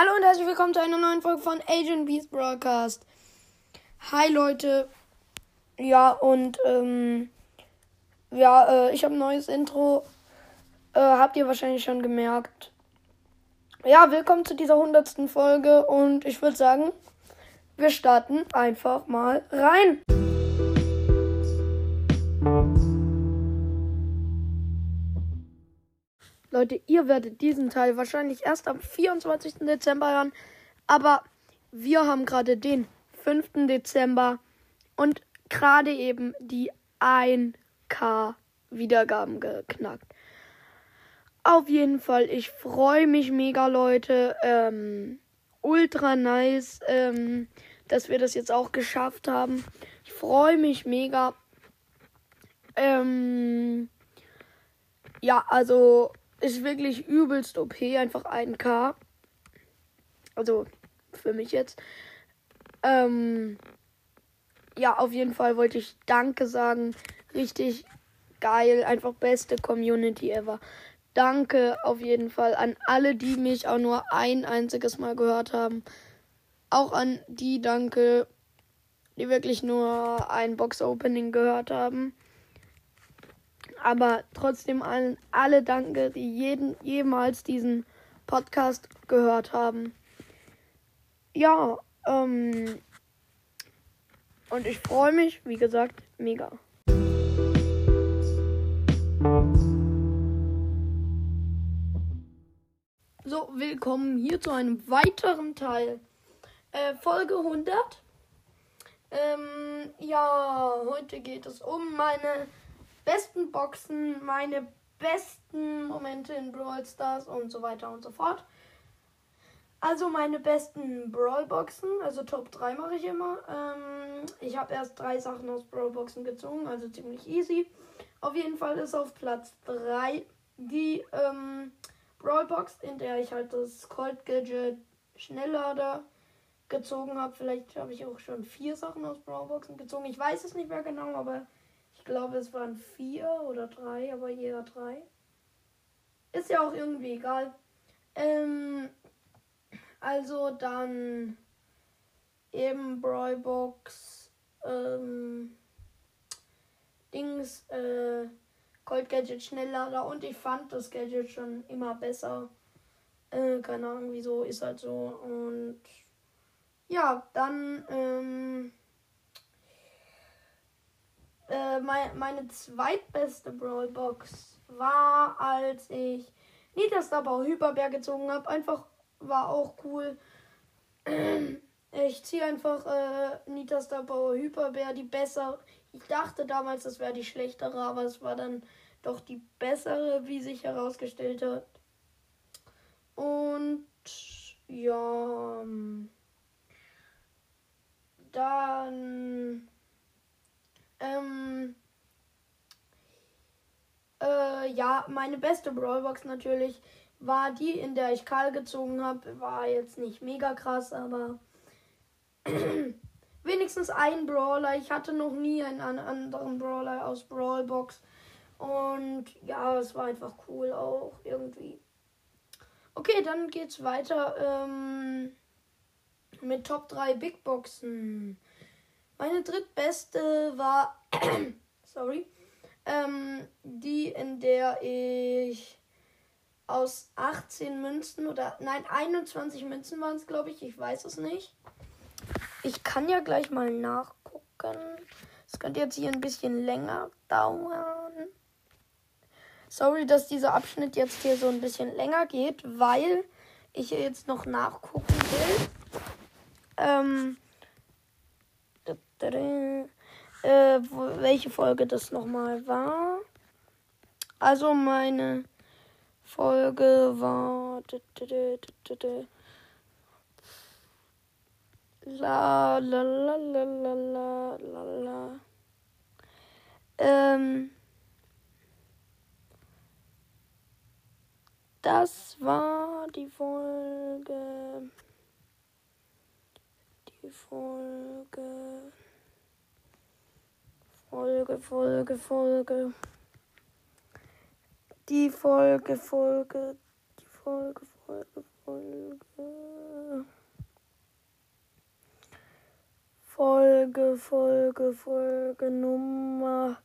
Hallo und herzlich willkommen zu einer neuen Folge von Agent Beast Broadcast. Hi Leute. Ja, und ähm, ja, äh, ich habe ein neues Intro. Äh, habt ihr wahrscheinlich schon gemerkt. Ja, willkommen zu dieser hundertsten Folge und ich würde sagen, wir starten einfach mal rein. Leute, ihr werdet diesen Teil wahrscheinlich erst am 24. Dezember hören. Aber wir haben gerade den 5. Dezember und gerade eben die 1K Wiedergaben geknackt. Auf jeden Fall, ich freue mich mega, Leute. Ähm, ultra nice, ähm, dass wir das jetzt auch geschafft haben. Ich freue mich mega. Ähm, ja, also ist wirklich übelst OP, einfach 1K. Also für mich jetzt. Ähm, ja, auf jeden Fall wollte ich Danke sagen. Richtig geil, einfach beste Community ever. Danke auf jeden Fall an alle, die mich auch nur ein einziges Mal gehört haben. Auch an die Danke, die wirklich nur ein Box-Opening gehört haben. Aber trotzdem allen alle Danke, die jeden jemals diesen Podcast gehört haben. Ja, ähm. Und ich freue mich, wie gesagt, mega. So, willkommen hier zu einem weiteren Teil. Äh, Folge 100. Ähm, ja, heute geht es um meine besten Boxen, meine besten Momente in Brawl Stars und so weiter und so fort. Also meine besten Brawl Boxen, also Top 3 mache ich immer. Ähm, ich habe erst drei Sachen aus Brawl Boxen gezogen, also ziemlich easy. Auf jeden Fall ist auf Platz 3 die ähm, Brawl Box, in der ich halt das Cold Gadget Schnelllader gezogen habe. Vielleicht habe ich auch schon vier Sachen aus Brawl Boxen gezogen. Ich weiß es nicht mehr genau, aber glaube, es waren vier oder drei, aber jeder drei. Ist ja auch irgendwie egal. Ähm, also dann eben Brawlbox, ähm, Dings, äh, Cold Gadget Schnelllader und ich fand das Gadget schon immer besser. Äh, keine Ahnung wieso, ist halt so. Und ja, dann, ähm, äh, mein, meine zweitbeste Brawlbox war, als ich Niederstabau Hyperbär gezogen habe. Einfach war auch cool. Ich ziehe einfach äh, Niederstabauer Hyperbär, die besser. Ich dachte damals, das wäre die schlechtere, aber es war dann doch die bessere, wie sich herausgestellt hat. Und ja. Dann ähm, äh, ja, meine beste Brawlbox natürlich war die, in der ich Karl gezogen habe. War jetzt nicht mega krass, aber wenigstens ein Brawler. Ich hatte noch nie einen anderen Brawler aus Brawlbox. Und ja, es war einfach cool auch irgendwie. Okay, dann geht's weiter ähm, mit Top 3 Big Boxen. Meine drittbeste war, sorry, ähm, die, in der ich aus 18 Münzen oder nein, 21 Münzen waren es, glaube ich. Ich weiß es nicht. Ich kann ja gleich mal nachgucken. Es könnte jetzt hier ein bisschen länger dauern. Sorry, dass dieser Abschnitt jetzt hier so ein bisschen länger geht, weil ich jetzt noch nachgucken will. Ähm, äh, welche Folge das nochmal war. Also meine Folge war la la la la la la la la. Ähm das war die Folge. Die Folge Folge, Folge, Folge. Die Folge, Folge, die Folge, Folge, Folge. Folge, Folge, Folge Nummer.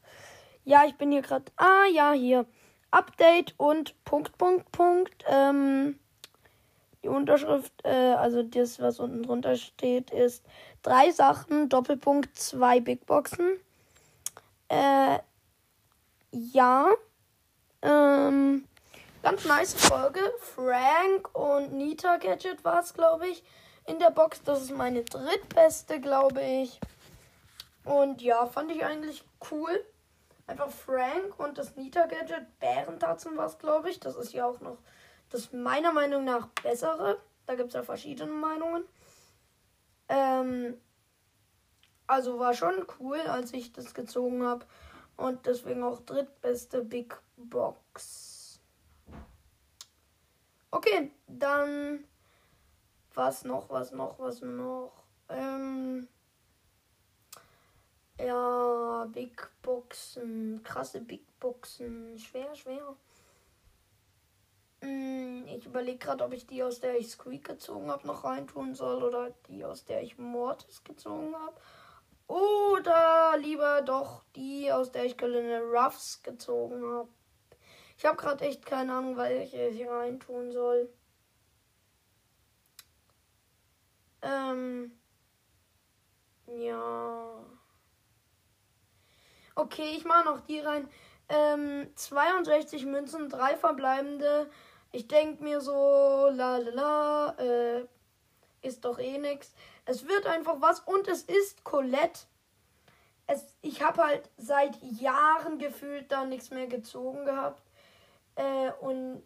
Ja, ich bin hier gerade. Ah, ja, hier. Update und Punkt, Punkt, Punkt. Ähm, die Unterschrift, äh, also das, was unten drunter steht, ist drei Sachen, Doppelpunkt, zwei Big Boxen. Äh, ja. Ähm, ganz nice Folge. Frank und Nita Gadget war es, glaube ich, in der Box. Das ist meine drittbeste, glaube ich. Und ja, fand ich eigentlich cool. Einfach Frank und das Nita Gadget. Bärentatzen war es, glaube ich. Das ist ja auch noch das meiner Meinung nach bessere. Da gibt es ja verschiedene Meinungen. Ähm, also war schon cool, als ich das gezogen habe. Und deswegen auch drittbeste Big Box. Okay, dann was noch, was noch, was noch? Ähm, ja, Big Boxen, krasse Big Boxen, schwer, schwer. Hm, ich überlege gerade, ob ich die, aus der ich Squeak gezogen habe, noch reintun soll oder die, aus der ich Mortis gezogen habe. Oder lieber doch die, aus der ich Gelinde Ruffs gezogen habe. Ich habe gerade echt keine Ahnung, welche ich reintun soll. Ähm. Ja. Okay, ich mache noch die rein. Ähm, 62 Münzen, drei verbleibende. Ich denke mir so, la la la, äh, ist doch eh nix. Es wird einfach was und es ist Colette. Es, ich habe halt seit Jahren gefühlt da nichts mehr gezogen gehabt. Äh, und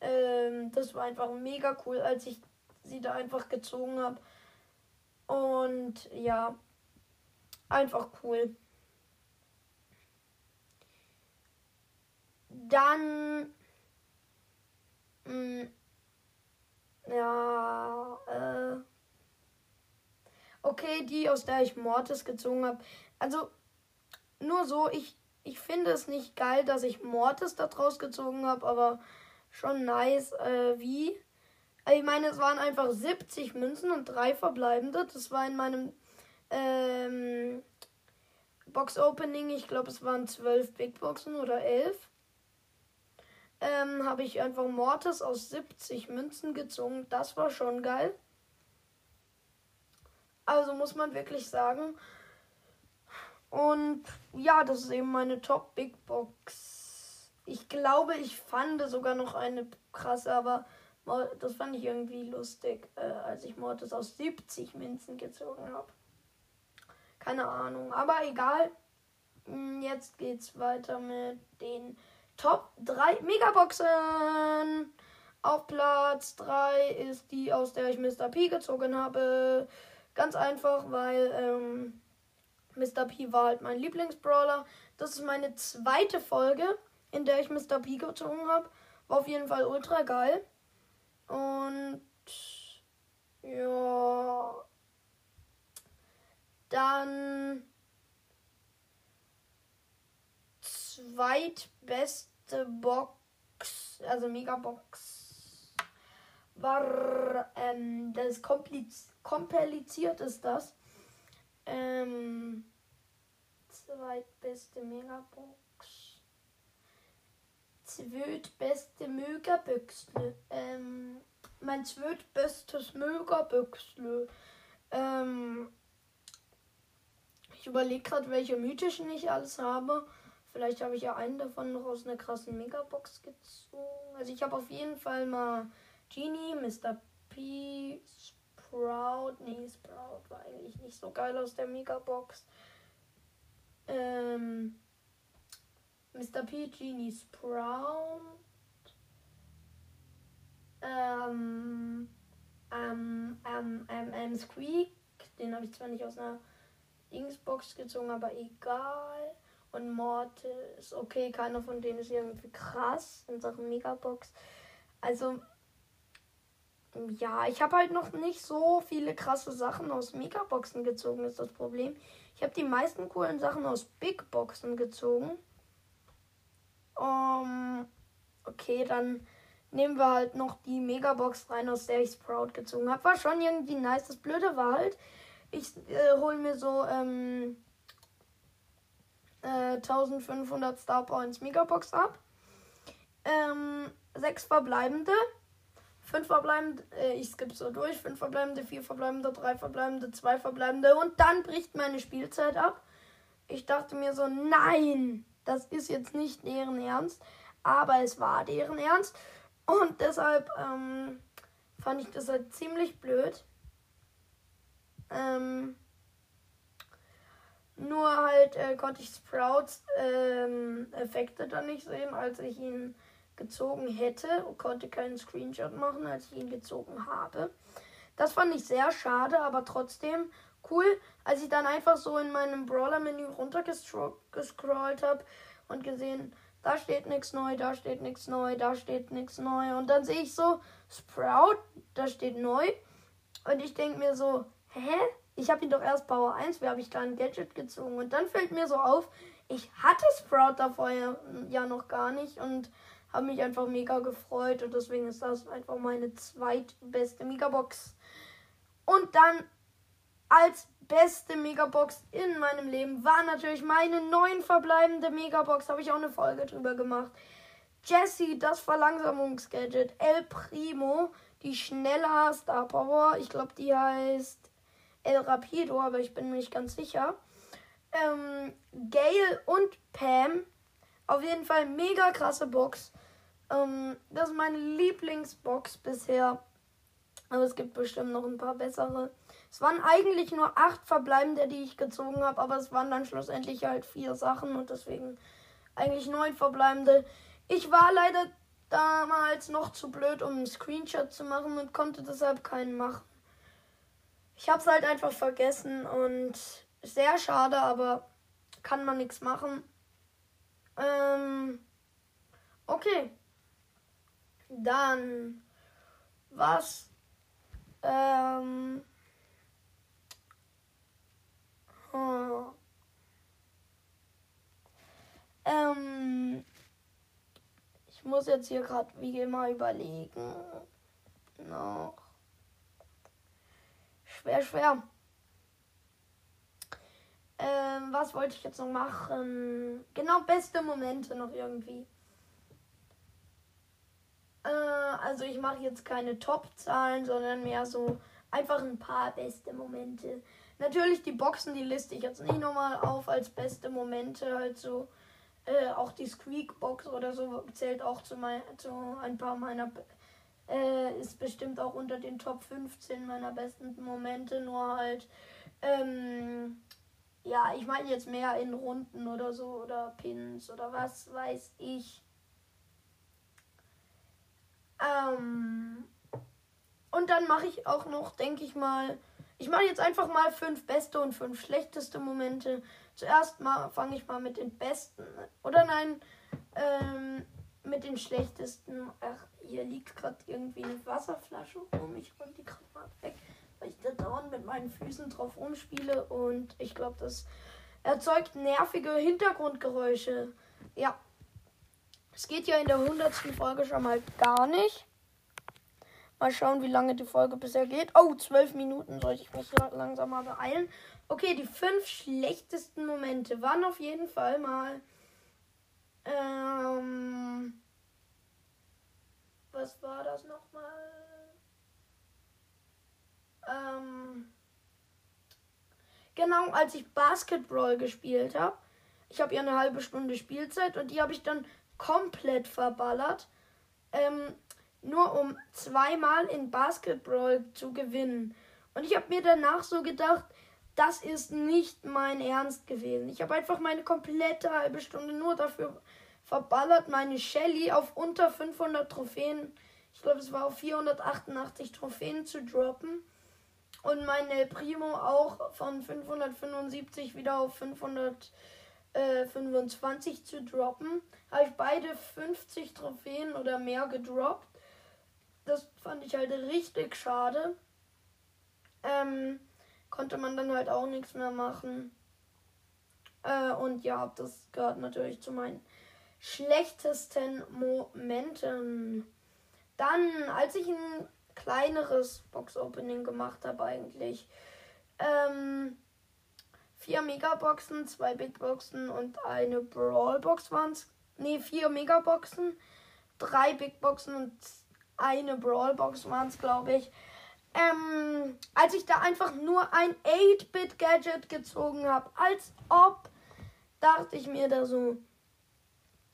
ähm, das war einfach mega cool, als ich sie da einfach gezogen habe. Und ja, einfach cool. Dann. Mh, mm, ja, äh. Okay, die, aus der ich Mortis gezogen habe. Also, nur so, ich, ich finde es nicht geil, dass ich Mortis da draus gezogen habe, aber schon nice, äh, wie. Ich meine, es waren einfach 70 Münzen und drei verbleibende. Das war in meinem ähm, Box Opening. Ich glaube, es waren 12 Big Boxen oder 11. Ähm, habe ich einfach Mortis aus 70 Münzen gezogen. Das war schon geil. Also muss man wirklich sagen. Und ja, das ist eben meine Top Big Box. Ich glaube, ich fand sogar noch eine krasse, aber das fand ich irgendwie lustig, äh, als ich Mortis aus 70 Münzen gezogen habe. Keine Ahnung, aber egal. Hm, jetzt geht's weiter mit den Top 3 Megaboxen. Auf Platz 3 ist die, aus der ich Mr. P gezogen habe. Ganz einfach, weil ähm, Mr. P war halt mein Lieblingsbrawler. Das ist meine zweite Folge, in der ich Mr. P gezogen habe. War auf jeden Fall ultra geil. Und ja. Dann zweitbeste Box, also Megabox, war ähm, das kompliz kompliziert ist das. Ähm, zweitbeste Megabox. Zweitbeste Mögerbüchsle. Ähm, mein zweitbestes Mögerbüchsle. Ähm, ich überlege gerade, welche mythischen ich alles habe. Vielleicht habe ich ja einen davon noch aus einer krassen Megabox gezogen. Also ich habe auf jeden Fall mal Genie, Mr. P, Sprout. Nee, Sprout war eigentlich nicht so geil aus der Megabox. Ähm, Mr. P, Genie, Sprout. Ähm, ähm, ähm, ähm, ähm, Squeak. Den habe ich zwar nicht aus einer Dingsbox gezogen, aber egal und Mortis. Okay, keiner von denen ist irgendwie krass in Sachen Megabox. Also, ja, ich habe halt noch nicht so viele krasse Sachen aus Megaboxen gezogen, ist das Problem. Ich habe die meisten coolen Sachen aus Big Boxen gezogen. Um, okay, dann nehmen wir halt noch die Megabox rein, aus der ich Sprout gezogen habe. War schon irgendwie nice. Das Blöde war halt, Ich äh, hole mir so ähm, äh, 1500 Star Points Megabox ab. Ähm, sechs verbleibende. Fünf verbleibende, äh, ich skippe so durch. Fünf verbleibende, vier verbleibende, drei verbleibende, zwei verbleibende. Und dann bricht meine Spielzeit ab. Ich dachte mir so, nein, das ist jetzt nicht deren Ernst. Aber es war deren Ernst. Und deshalb ähm, fand ich das halt ziemlich blöd. Ähm, nur halt äh, konnte ich Sprouts ähm, Effekte dann nicht sehen, als ich ihn gezogen hätte und konnte keinen Screenshot machen, als ich ihn gezogen habe. Das fand ich sehr schade, aber trotzdem cool, als ich dann einfach so in meinem Brawler-Menü runtergescrollt habe und gesehen, da steht nichts neu, da steht nichts neu, da steht nichts neu. Und dann sehe ich so, Sprout, da steht neu. Und ich denke mir so, hä? Ich habe ihn doch erst Power 1, wie habe ich da ein Gadget gezogen? Und dann fällt mir so auf, ich hatte Sprout da vorher ja noch gar nicht und habe mich einfach mega gefreut. Und deswegen ist das einfach meine zweitbeste Megabox. Und dann als beste Megabox in meinem Leben war natürlich meine neun verbleibende Megabox. Habe ich auch eine Folge drüber gemacht. Jessie, das Verlangsamungsgadget. El Primo, die schneller Star Power. Ich glaube, die heißt El Rapido, aber ich bin mir nicht ganz sicher. Ähm, Gail und Pam. Auf jeden Fall mega krasse Box. Ähm, das ist meine Lieblingsbox bisher. Aber es gibt bestimmt noch ein paar bessere. Es waren eigentlich nur acht verbleibende, die ich gezogen habe, aber es waren dann schlussendlich halt vier Sachen und deswegen eigentlich neun verbleibende. Ich war leider damals noch zu blöd, um einen Screenshot zu machen und konnte deshalb keinen machen. Ich habe es halt einfach vergessen und sehr schade, aber kann man nichts machen. Ähm, okay. Dann was ähm, oh. ähm, ich muss jetzt hier gerade wie immer überlegen. Noch. Schwer, schwer. Ähm, was wollte ich jetzt noch machen? Genau, beste Momente noch irgendwie. Äh, also ich mache jetzt keine Top-Zahlen, sondern mehr so einfach ein paar beste Momente. Natürlich die Boxen, die liste ich jetzt nicht nochmal auf als beste Momente. Halt so, äh, auch die Squeak-Box oder so zählt auch zu, mein, zu ein paar meiner äh, ist bestimmt auch unter den Top 15 meiner besten Momente, nur halt, ähm, ja, ich meine jetzt mehr in Runden oder so oder Pins oder was weiß ich. Ähm, und dann mache ich auch noch, denke ich mal, ich mache jetzt einfach mal fünf beste und fünf schlechteste Momente. Zuerst mal fange ich mal mit den besten. Oder nein, ähm, mit den schlechtesten. Ach, hier liegt gerade irgendwie eine Wasserflasche rum. Ich räume die gerade mal weg, weil ich da dauernd mit meinen Füßen drauf rumspiele. Und ich glaube, das erzeugt nervige Hintergrundgeräusche. Ja. Es geht ja in der hundertsten Folge schon mal gar nicht. Mal schauen, wie lange die Folge bisher geht. Oh, zwölf Minuten sollte ich mich langsam mal beeilen. Okay, die fünf schlechtesten Momente waren auf jeden Fall mal. Ähm, was war das nochmal? Ähm, genau, als ich Basketball gespielt habe. Ich habe ja eine halbe Stunde Spielzeit und die habe ich dann komplett verballert. Ähm, nur um zweimal in Basketball zu gewinnen. Und ich habe mir danach so gedacht, das ist nicht mein Ernst gewesen. Ich habe einfach meine komplette halbe Stunde nur dafür verballert meine Shelly auf unter 500 Trophäen. Ich glaube, es war auf 488 Trophäen zu droppen. Und meine Primo auch von 575 wieder auf 525 zu droppen. Habe ich beide 50 Trophäen oder mehr gedroppt. Das fand ich halt richtig schade. Ähm, konnte man dann halt auch nichts mehr machen. Äh, und ja, das gehört natürlich zu meinen schlechtesten Momenten. Dann, als ich ein kleineres Box-Opening gemacht habe, eigentlich, ähm, vier Megaboxen, zwei Big Boxen und eine Brawlbox waren es. Ne, vier Megaboxen, drei Big Boxen und eine Brawlbox waren es, glaube ich. Ähm, als ich da einfach nur ein 8-Bit-Gadget gezogen habe, als ob, dachte ich mir da so.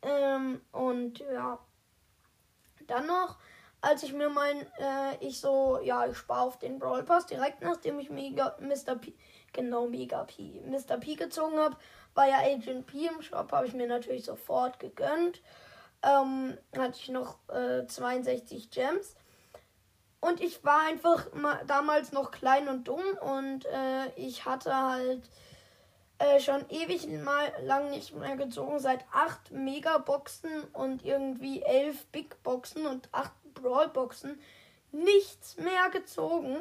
Ähm, und ja, dann noch, als ich mir mein, äh, ich so, ja, ich spare auf den Brawl Pass, direkt nachdem ich Mega, Mr. P, genau, Mega P, Mr. P gezogen habe, war ja Agent P im Shop, habe ich mir natürlich sofort gegönnt. Ähm, hatte ich noch äh, 62 Gems. Und ich war einfach damals noch klein und dumm und äh, ich hatte halt äh, schon ewig mal lang nicht mehr gezogen, seit 8 Megaboxen und irgendwie 11 Big Boxen und 8 Brawlboxen nichts mehr gezogen.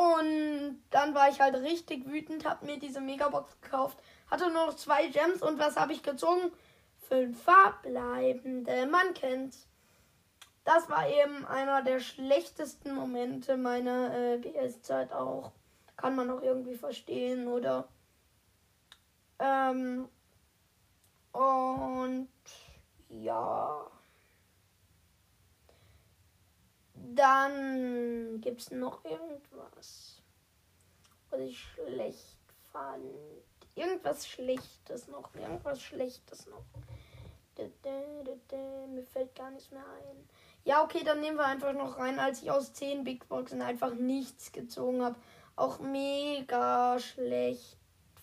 Und dann war ich halt richtig wütend, hab mir diese Megabox gekauft, hatte nur noch zwei Gems und was habe ich gezogen? Fünf verbleibende, man kennt's. Das war eben einer der schlechtesten Momente meiner äh, BS-Zeit auch. Kann man auch irgendwie verstehen, oder? Ähm, und ja. Dann gibt es noch irgendwas, was ich schlecht fand. Irgendwas Schlechtes noch. Irgendwas Schlechtes noch. Mir fällt gar nichts mehr ein. Ja, okay, dann nehmen wir einfach noch rein, als ich aus 10 Big Boxen einfach nichts gezogen habe. Auch mega schlecht,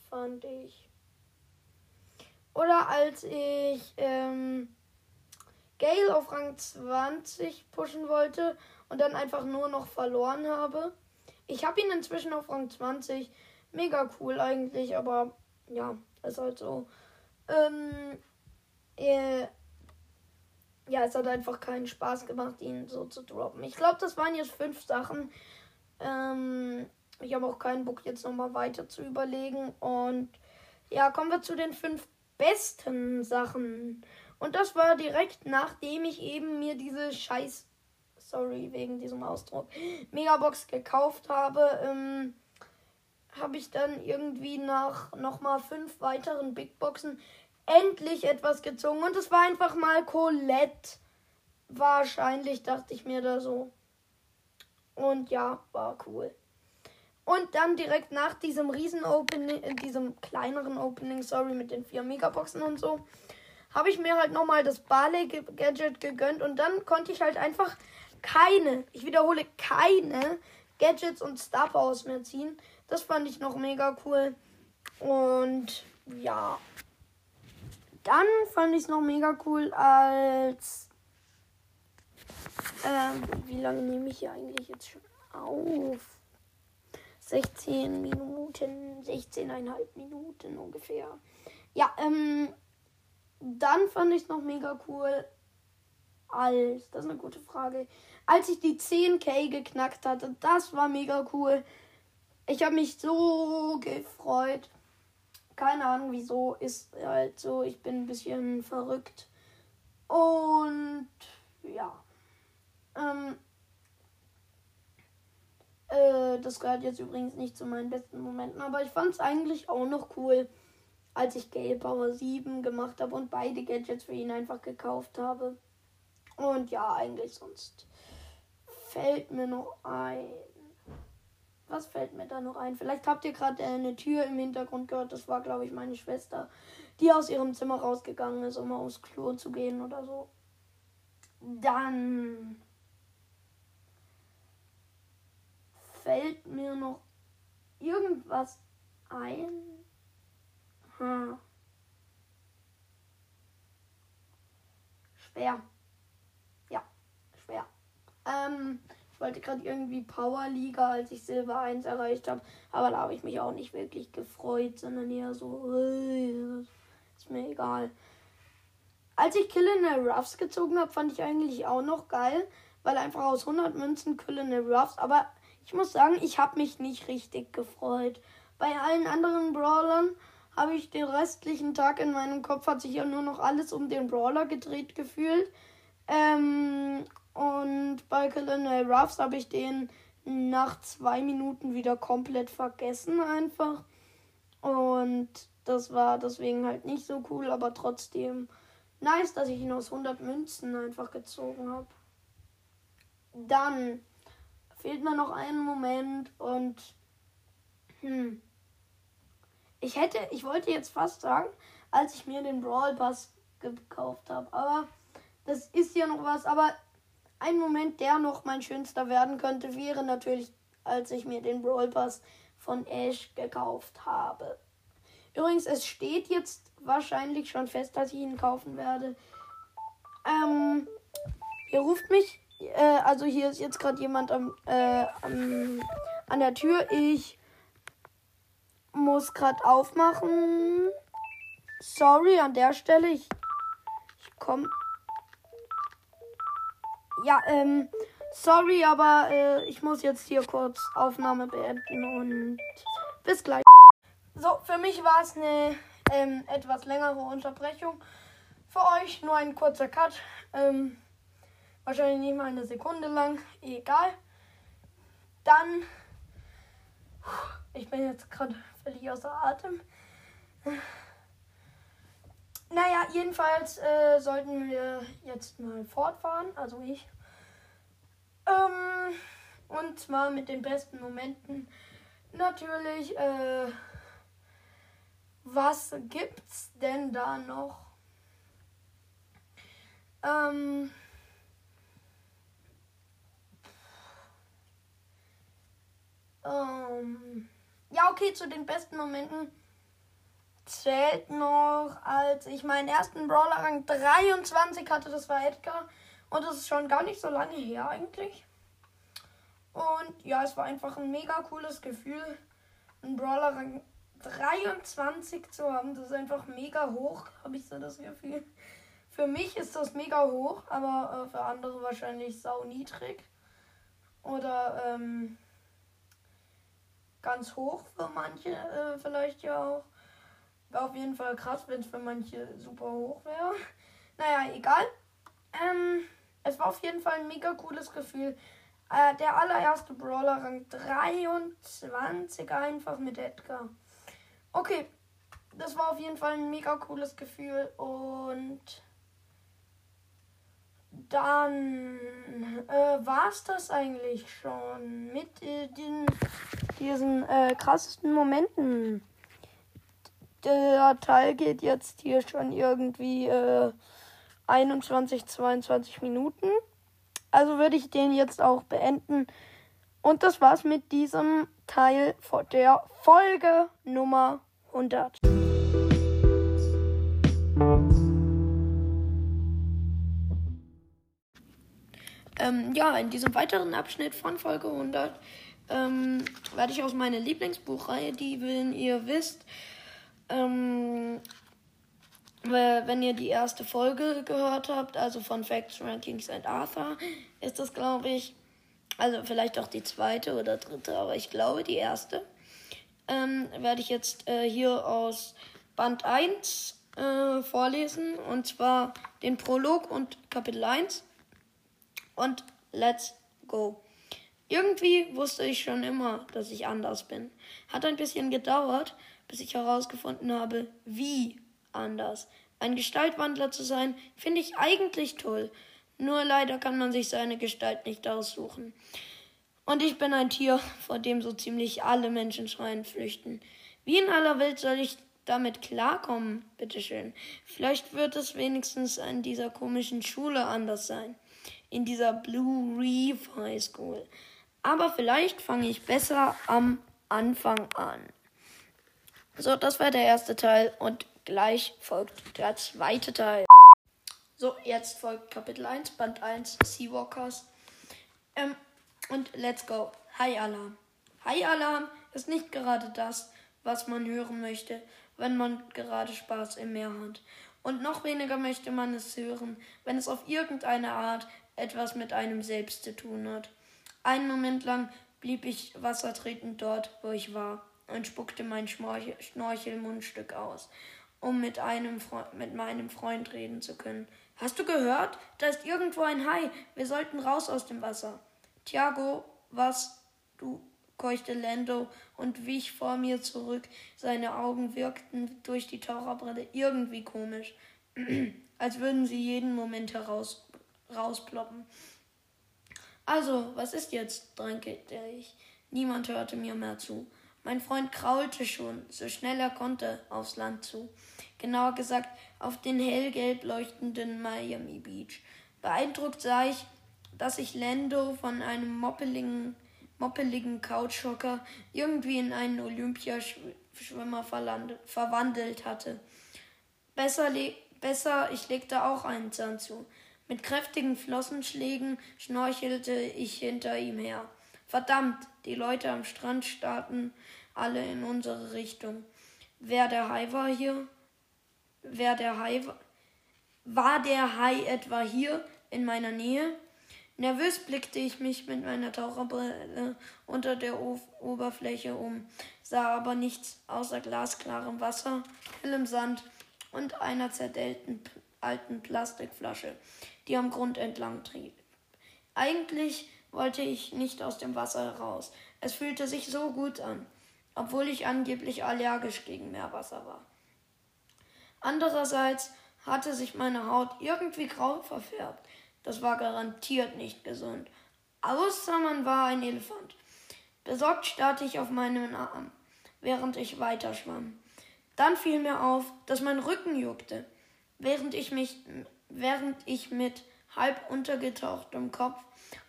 fand ich. Oder als ich ähm, Gale auf Rang 20 pushen wollte und dann einfach nur noch verloren habe. Ich habe ihn inzwischen auf Rang 20. Mega cool eigentlich, aber ja, ist halt so. Ähm, äh, ja, es hat einfach keinen Spaß gemacht, ihn so zu droppen. Ich glaube, das waren jetzt fünf Sachen. Ähm, ich habe auch keinen Bock, jetzt nochmal weiter zu überlegen. Und ja, kommen wir zu den fünf besten Sachen. Und das war direkt nachdem ich eben mir diese Scheiß, sorry wegen diesem Ausdruck, Megabox gekauft habe. Ähm, habe ich dann irgendwie nach nochmal fünf weiteren Big Boxen endlich etwas gezogen. Und es war einfach mal Colette. Wahrscheinlich dachte ich mir da so. Und ja, war cool. Und dann direkt nach diesem riesen Opening, in diesem kleineren Opening, sorry, mit den vier Megaboxen und so, habe ich mir halt nochmal das Barley Gadget gegönnt und dann konnte ich halt einfach keine, ich wiederhole, keine Gadgets und Star Powers mehr ziehen. Das fand ich noch mega cool. Und ja, dann fand ich es noch mega cool, als. Ähm, wie lange nehme ich hier eigentlich jetzt schon auf? 16 Minuten, 16,5 Minuten ungefähr. Ja, ähm, dann fand ich es noch mega cool, als, das ist eine gute Frage, als ich die 10k geknackt hatte, das war mega cool. Ich habe mich so gefreut keine Ahnung wieso, ist halt so, ich bin ein bisschen verrückt. Und ja. Ähm, äh, das gehört jetzt übrigens nicht zu meinen besten Momenten, aber ich fand es eigentlich auch noch cool, als ich Gale Power 7 gemacht habe und beide Gadgets für ihn einfach gekauft habe. Und ja, eigentlich sonst fällt mir noch ein was fällt mir da noch ein? Vielleicht habt ihr gerade eine Tür im Hintergrund gehört. Das war, glaube ich, meine Schwester, die aus ihrem Zimmer rausgegangen ist, um aufs Klo zu gehen oder so. Dann fällt mir noch irgendwas ein. Hm. Schwer. Ja, schwer. Ähm, ich wollte gerade irgendwie Powerliga, als ich Silber 1 erreicht habe. Aber da habe ich mich auch nicht wirklich gefreut, sondern eher so, äh, ist mir egal. Als ich Killer Ruffs gezogen habe, fand ich eigentlich auch noch geil, weil einfach aus 100 Münzen Killer Ruffs. Aber ich muss sagen, ich habe mich nicht richtig gefreut. Bei allen anderen Brawlern habe ich den restlichen Tag in meinem Kopf, hat sich ja nur noch alles um den Brawler gedreht gefühlt. Ähm, und bei Colonel Ruffs habe ich den nach zwei Minuten wieder komplett vergessen einfach. Und das war deswegen halt nicht so cool, aber trotzdem nice, dass ich ihn aus 100 Münzen einfach gezogen habe. Dann fehlt mir noch ein Moment und hm, ich hätte, ich wollte jetzt fast sagen, als ich mir den Brawl Pass gekauft habe, aber das ist ja noch was, aber ein Moment, der noch mein schönster werden könnte, wäre natürlich, als ich mir den Brawl Pass von Ash gekauft habe. Übrigens, es steht jetzt wahrscheinlich schon fest, dass ich ihn kaufen werde. Ähm, hier ruft mich, äh, also hier ist jetzt gerade jemand am, äh, am, an der Tür. Ich muss gerade aufmachen. Sorry an der Stelle. Ich, ich komme ja, ähm, sorry, aber äh, ich muss jetzt hier kurz Aufnahme beenden und bis gleich. So, für mich war es eine ähm, etwas längere Unterbrechung. Für euch nur ein kurzer Cut. Ähm, wahrscheinlich nicht mal eine Sekunde lang. Egal. Dann. Ich bin jetzt gerade völlig außer Atem. Naja, jedenfalls äh, sollten wir jetzt mal fortfahren, also ich. Ähm, und zwar mit den besten Momenten. Natürlich, äh, was gibt's denn da noch? Ähm, ähm, okay, zu den besten Momenten zählt noch, als ich meinen ersten Brawler Rang 23 hatte, das war Edgar. Und das ist schon gar nicht so lange her eigentlich. Und ja, es war einfach ein mega cooles Gefühl, einen Brawler Rang 23 zu haben. Das ist einfach mega hoch, habe ich so das Gefühl. Für mich ist das mega hoch, aber äh, für andere wahrscheinlich sau niedrig. Oder ähm, ganz hoch für manche äh, vielleicht ja auch. Wäre auf jeden Fall krass, wenn es für manche super hoch wäre. Naja, egal. Ähm, es war auf jeden Fall ein mega cooles Gefühl. Äh, der allererste Brawler Rang 23 einfach mit Edgar. Okay, das war auf jeden Fall ein mega cooles Gefühl und dann äh, war es das eigentlich schon mit äh, den, diesen äh, krassesten Momenten der Teil geht jetzt hier schon irgendwie äh, 21, 22 Minuten. Also würde ich den jetzt auch beenden. Und das war's mit diesem Teil der Folge Nummer 100. Ähm, ja, in diesem weiteren Abschnitt von Folge 100 ähm, werde ich aus meiner Lieblingsbuchreihe, die, wenn ihr wisst, ähm, wenn ihr die erste Folge gehört habt, also von Facts, Rankings and Arthur, ist das, glaube ich, also vielleicht auch die zweite oder dritte, aber ich glaube die erste, ähm, werde ich jetzt äh, hier aus Band 1 äh, vorlesen, und zwar den Prolog und Kapitel 1. Und let's go. Irgendwie wusste ich schon immer, dass ich anders bin. Hat ein bisschen gedauert, bis ich herausgefunden habe, wie anders. Ein Gestaltwandler zu sein, finde ich eigentlich toll. Nur leider kann man sich seine Gestalt nicht aussuchen. Und ich bin ein Tier, vor dem so ziemlich alle Menschen schreien flüchten. Wie in aller Welt soll ich damit klarkommen, bitteschön. Vielleicht wird es wenigstens an dieser komischen Schule anders sein. In dieser Blue Reef High School. Aber vielleicht fange ich besser am Anfang an. So, das war der erste Teil und gleich folgt der zweite Teil. So, jetzt folgt Kapitel 1, Band 1, Seawalkers. Ähm, und let's go. Hi Alarm. Hi Alarm ist nicht gerade das, was man hören möchte, wenn man gerade Spaß im Meer hat. Und noch weniger möchte man es hören, wenn es auf irgendeine Art etwas mit einem selbst zu tun hat. Einen Moment lang blieb ich wassertretend dort, wo ich war und spuckte mein Schnorchelmundstück aus, um mit, einem mit meinem Freund reden zu können. Hast du gehört? Da ist irgendwo ein Hai. Wir sollten raus aus dem Wasser. Tiago, was? du, keuchte Lando und wich vor mir zurück. Seine Augen wirkten durch die Taucherbrille irgendwie komisch, als würden sie jeden Moment heraus, rausploppen. Also, was ist jetzt? drängte ich. Niemand hörte mir mehr zu. Mein Freund kraulte schon, so schnell er konnte, aufs Land zu. Genauer gesagt, auf den hellgelb leuchtenden Miami Beach. Beeindruckt sah ich, dass sich Lando von einem moppeligen, moppeligen Couchhocker irgendwie in einen Olympiaschwimmer verwandelt hatte. Besser, besser, ich legte auch einen Zahn zu. Mit kräftigen Flossenschlägen schnorchelte ich hinter ihm her. Verdammt, die Leute am Strand starrten alle in unsere Richtung. Wer der Hai war hier? Wer der Hai war? War der Hai etwa hier in meiner Nähe? Nervös blickte ich mich mit meiner Taucherbrille unter der o Oberfläche um, sah aber nichts außer glasklarem Wasser, hellem Sand und einer zerdellten alten Plastikflasche, die am Grund entlang trieb. Eigentlich wollte ich nicht aus dem Wasser heraus. Es fühlte sich so gut an, obwohl ich angeblich allergisch gegen Meerwasser war. Andererseits hatte sich meine Haut irgendwie grau verfärbt. Das war garantiert nicht gesund. Außer man war ein Elefant. Besorgt starrte ich auf meinen Arm, während ich weiter schwamm. Dann fiel mir auf, dass mein Rücken juckte. Während ich mich, während ich mit halb untergetauchtem Kopf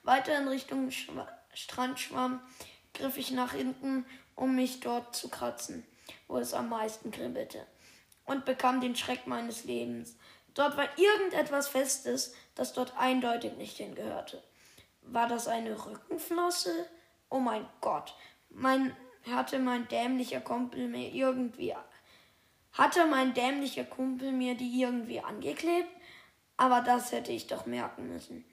weiter in Richtung Schwa Strand schwamm, griff ich nach hinten, um mich dort zu kratzen, wo es am meisten kribbelte, und bekam den Schreck meines Lebens. Dort war irgendetwas Festes, das dort eindeutig nicht hingehörte. War das eine Rückenflosse? Oh mein Gott, mein hatte mein dämlicher Kumpel mir irgendwie hatte mein dämlicher Kumpel mir die irgendwie angeklebt? Aber das hätte ich doch merken müssen.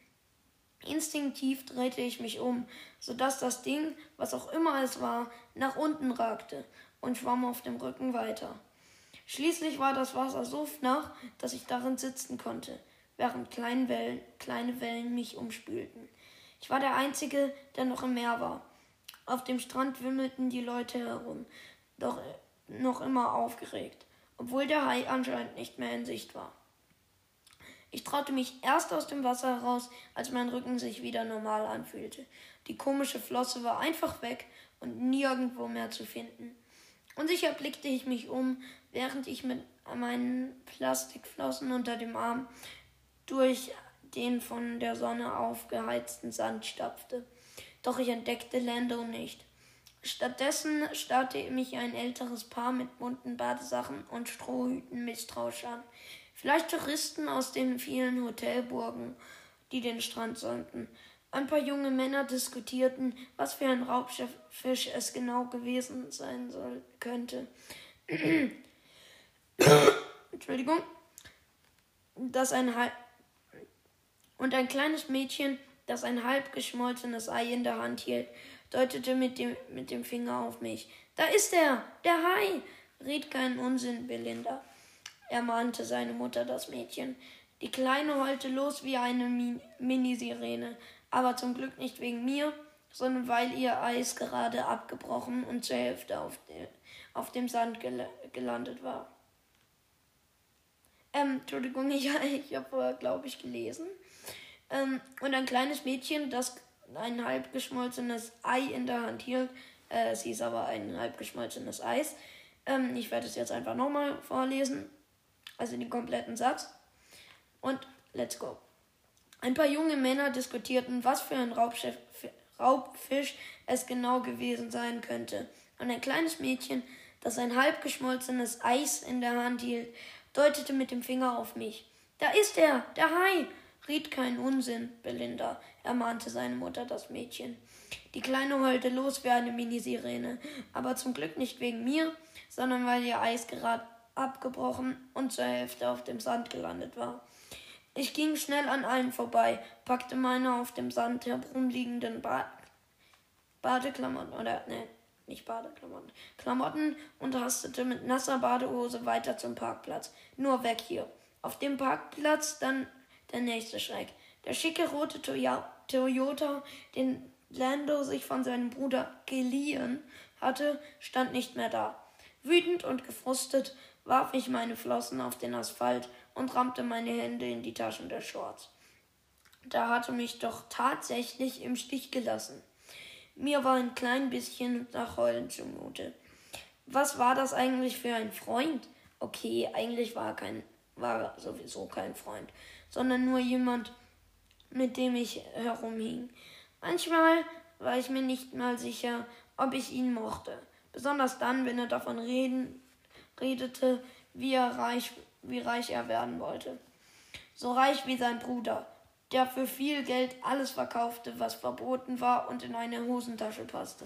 Instinktiv drehte ich mich um, sodass das Ding, was auch immer es war, nach unten ragte und schwamm auf dem Rücken weiter. Schließlich war das Wasser so flach, dass ich darin sitzen konnte, während kleine Wellen, kleine Wellen mich umspülten. Ich war der Einzige, der noch im Meer war. Auf dem Strand wimmelten die Leute herum, doch noch immer aufgeregt, obwohl der Hai anscheinend nicht mehr in Sicht war. Ich traute mich erst aus dem Wasser heraus, als mein Rücken sich wieder normal anfühlte. Die komische Flosse war einfach weg und nirgendwo mehr zu finden. Unsicher blickte ich mich um, während ich mit meinen Plastikflossen unter dem Arm durch den von der Sonne aufgeheizten Sand stapfte. Doch ich entdeckte Lando nicht. Stattdessen starrte mich ein älteres Paar mit bunten Badesachen und Strohhüten misstrauisch an. Vielleicht Touristen aus den vielen Hotelburgen, die den Strand säumten. Ein paar junge Männer diskutierten, was für ein Raubfisch es genau gewesen sein soll, könnte. Entschuldigung. Das ein und ein kleines Mädchen, das ein halb geschmolzenes Ei in der Hand hielt, deutete mit dem, mit dem Finger auf mich. Da ist er, der Hai! Red keinen Unsinn, Belinda ermahnte seine Mutter das Mädchen. Die Kleine heulte los wie eine Min Minisirene, aber zum Glück nicht wegen mir, sondern weil ihr Eis gerade abgebrochen und zur Hälfte auf, de auf dem Sand gel gelandet war. Ähm, Entschuldigung, ich, ich habe vorher, glaube ich, gelesen. Ähm, und ein kleines Mädchen, das ein halb geschmolzenes Ei in der Hand hielt, äh, es hieß aber ein halb geschmolzenes Eis. Ähm, ich werde es jetzt einfach nochmal vorlesen also den kompletten Satz. Und let's go. Ein paar junge Männer diskutierten, was für ein Raubschiff, Raubfisch es genau gewesen sein könnte. Und ein kleines Mädchen, das ein halb geschmolzenes Eis in der Hand hielt, deutete mit dem Finger auf mich. Da ist er, der Hai! Riet keinen Unsinn, Belinda, ermahnte seine Mutter das Mädchen. Die Kleine heulte los wie eine Minisirene, aber zum Glück nicht wegen mir, sondern weil ihr Eis gerade abgebrochen und zur Hälfte auf dem Sand gelandet war. Ich ging schnell an allen vorbei, packte meine auf dem Sand herumliegenden ba Badeklamotten oder ne, nicht Badeklamotten, Klamotten und hastete mit nasser Badehose weiter zum Parkplatz. Nur weg hier. Auf dem Parkplatz dann der nächste Schreck. Der schicke rote Toyota, den Lando sich von seinem Bruder geliehen hatte, stand nicht mehr da. Wütend und gefrustet warf ich meine Flossen auf den Asphalt und rammte meine Hände in die Taschen der Shorts. Da hatte mich doch tatsächlich im Stich gelassen. Mir war ein klein bisschen nach Heulen zumute. Was war das eigentlich für ein Freund? Okay, eigentlich war kein, war sowieso kein Freund, sondern nur jemand, mit dem ich herumhing. Manchmal war ich mir nicht mal sicher, ob ich ihn mochte. Besonders dann, wenn er davon reden, redete, wie er reich, wie reich er werden wollte. So reich wie sein Bruder, der für viel Geld alles verkaufte, was verboten war und in eine Hosentasche passte.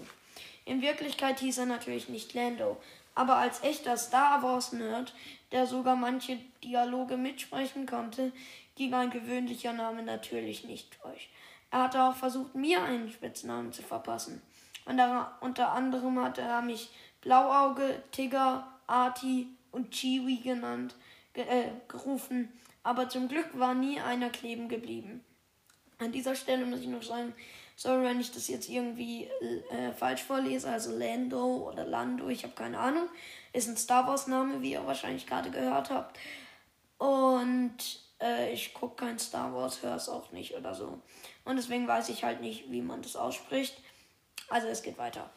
In Wirklichkeit hieß er natürlich nicht Lando, aber als echter Star Wars Nerd, der sogar manche Dialoge mitsprechen konnte, ging ein gewöhnlicher Name natürlich nicht durch. Er hatte auch versucht, mir einen Spitznamen zu verpassen. Unter, unter anderem hatte er mich Blauauge, Tigger, Arti und Chiwi genannt, ge äh, gerufen, aber zum Glück war nie einer kleben geblieben. An dieser Stelle muss ich noch sagen, sorry, wenn ich das jetzt irgendwie äh, falsch vorlese, also Lando oder Lando, ich habe keine Ahnung. Ist ein Star Wars Name, wie ihr wahrscheinlich gerade gehört habt. Und äh, ich gucke kein Star Wars, höre es auch nicht oder so. Und deswegen weiß ich halt nicht, wie man das ausspricht. Also es geht weiter.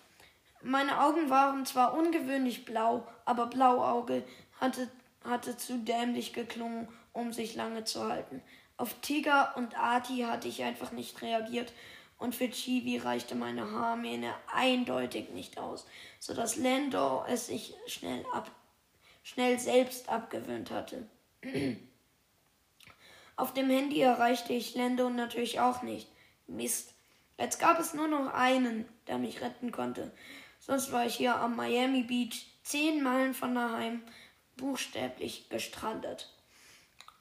Meine Augen waren zwar ungewöhnlich blau, aber Blauauge hatte, hatte zu dämlich geklungen, um sich lange zu halten. Auf Tiger und Arti hatte ich einfach nicht reagiert und für Chibi reichte meine Haarmähne eindeutig nicht aus, so dass Lando es sich schnell, ab, schnell selbst abgewöhnt hatte. Auf dem Handy erreichte ich Lando natürlich auch nicht. Mist. Jetzt gab es nur noch einen, der mich retten konnte. Sonst war ich hier am Miami Beach, zehn Meilen von daheim, buchstäblich gestrandet.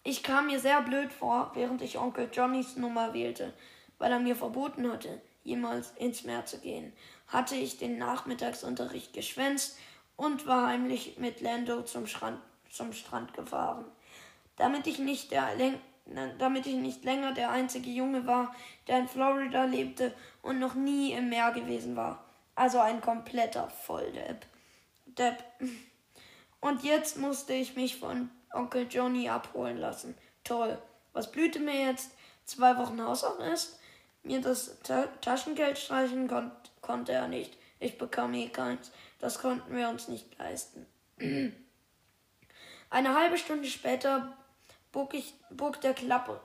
Ich kam mir sehr blöd vor, während ich Onkel Johnnys Nummer wählte, weil er mir verboten hatte, jemals ins Meer zu gehen. Hatte ich den Nachmittagsunterricht geschwänzt und war heimlich mit Lando zum Strand, zum Strand gefahren. Damit ich nicht der damit ich nicht länger der einzige Junge war, der in Florida lebte und noch nie im Meer gewesen war. Also ein kompletter Volldepp. Depp. Und jetzt musste ich mich von Onkel Johnny abholen lassen. Toll. Was blühte mir jetzt? Zwei Wochen Hausarrest? Mir das Ta Taschengeld streichen kon konnte er nicht. Ich bekam eh keins. Das konnten wir uns nicht leisten. Eine halbe Stunde später bog, ich, bog der Klappe,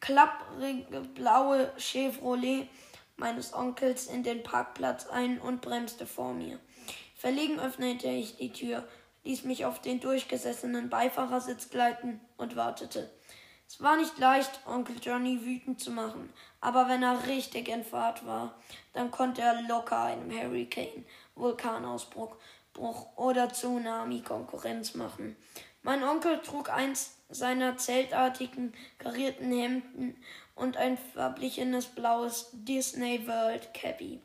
klapprige blaue Chevrolet meines Onkels in den Parkplatz ein und bremste vor mir. Verlegen öffnete ich die Tür, ließ mich auf den durchgesessenen Beifahrersitz gleiten und wartete. Es war nicht leicht, Onkel Johnny wütend zu machen, aber wenn er richtig in Fahrt war, dann konnte er locker einem Hurricane, Vulkanausbruch Bruch oder Tsunami Konkurrenz machen. Mein Onkel trug eins seiner zeltartigen karierten Hemden und ein verblichenes blaues Disney World Cappy.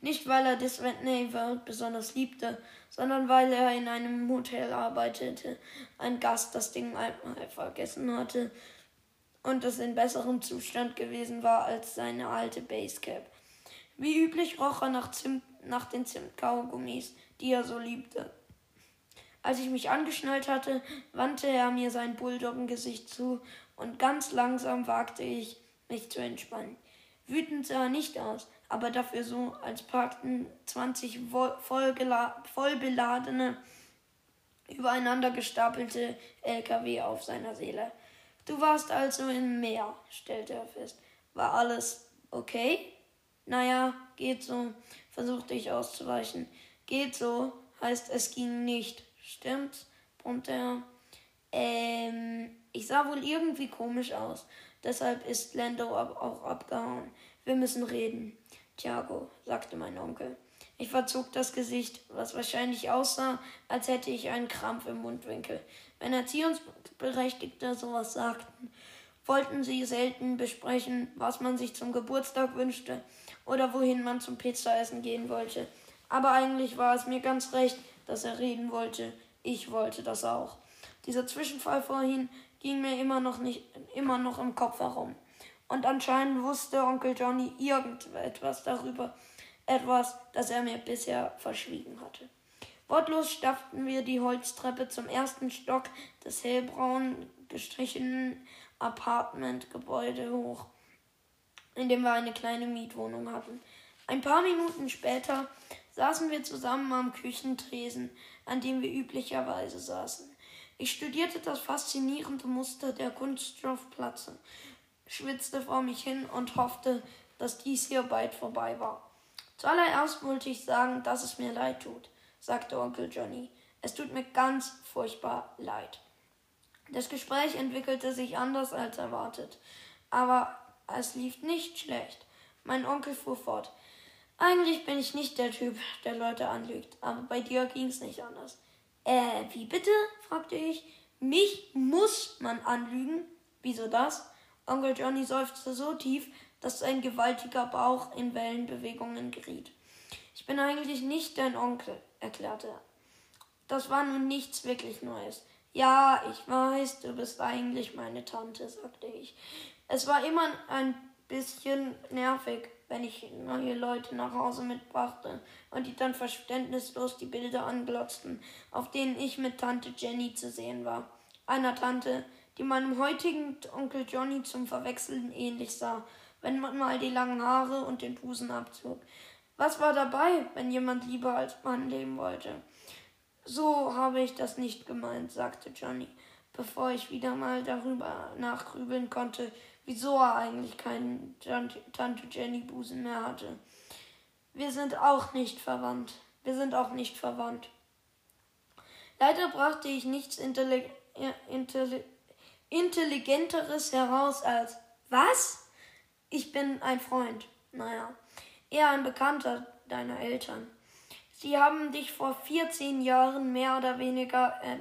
Nicht weil er Disney World besonders liebte, sondern weil er in einem Hotel arbeitete, ein Gast das Ding einmal vergessen hatte und es in besserem Zustand gewesen war als seine alte Basecap. Wie üblich roch er nach, Zimt, nach den Zimtkaugummis, die er so liebte. Als ich mich angeschnallt hatte, wandte er mir sein Bulldoggen-Gesicht zu und ganz langsam wagte ich, mich zu entspannen. Wütend sah er nicht aus, aber dafür so, als parkten 20 voll, voll beladene, übereinander gestapelte LKW auf seiner Seele. Du warst also im Meer, stellte er fest. War alles okay? Naja, geht so, versuchte ich auszuweichen. Geht so heißt, es ging nicht. Stimmt, brummte er. Ähm, ich sah wohl irgendwie komisch aus. Deshalb ist Lando ab auch abgehauen. Wir müssen reden. Thiago, sagte mein Onkel. Ich verzog das Gesicht, was wahrscheinlich aussah, als hätte ich einen Krampf im Mundwinkel. Wenn Erziehungsberechtigte sowas sagten, wollten sie selten besprechen, was man sich zum Geburtstag wünschte oder wohin man zum Pizzaessen gehen wollte. Aber eigentlich war es mir ganz recht, dass er reden wollte. Ich wollte das auch. Dieser Zwischenfall vorhin ging mir immer noch nicht immer noch im Kopf herum. Und anscheinend wusste Onkel Johnny irgendetwas darüber, etwas, das er mir bisher verschwiegen hatte. Wortlos stapften wir die Holztreppe zum ersten Stock des hellbraun gestrichenen Apartmentgebäude hoch, in dem wir eine kleine Mietwohnung hatten. Ein paar Minuten später saßen wir zusammen am Küchentresen, an dem wir üblicherweise saßen. Ich studierte das faszinierende Muster der Kunststoffplatte, schwitzte vor mich hin und hoffte, dass dies hier bald vorbei war. Zuallererst wollte ich sagen, dass es mir leid tut, sagte Onkel Johnny. Es tut mir ganz furchtbar leid. Das Gespräch entwickelte sich anders als erwartet, aber es lief nicht schlecht. Mein Onkel fuhr fort. Eigentlich bin ich nicht der Typ, der Leute anlügt, aber bei dir ging's nicht anders. Äh, wie bitte? fragte ich. Mich muss man anlügen? Wieso das? Onkel Johnny seufzte so tief, dass sein gewaltiger Bauch in Wellenbewegungen geriet. Ich bin eigentlich nicht dein Onkel, erklärte er. Das war nun nichts wirklich Neues. Ja, ich weiß, du bist eigentlich meine Tante, sagte ich. Es war immer ein bisschen nervig, wenn ich neue Leute nach Hause mitbrachte und die dann verständnislos die Bilder anglotzten, auf denen ich mit Tante Jenny zu sehen war. Einer Tante, die meinem heutigen Onkel Johnny zum Verwechseln ähnlich sah, wenn man mal die langen Haare und den Busen abzog. Was war dabei, wenn jemand lieber als Mann leben wollte? So habe ich das nicht gemeint, sagte Johnny, bevor ich wieder mal darüber nachgrübeln konnte, wieso er eigentlich keinen Tante Jenny Busen mehr hatte. Wir sind auch nicht verwandt. Wir sind auch nicht verwandt. Leider brachte ich nichts Intelli Intelli Intelligenteres heraus als Was? Ich bin ein Freund. Naja, eher ein Bekannter deiner Eltern. Sie haben dich vor 14 Jahren mehr oder weniger ähm,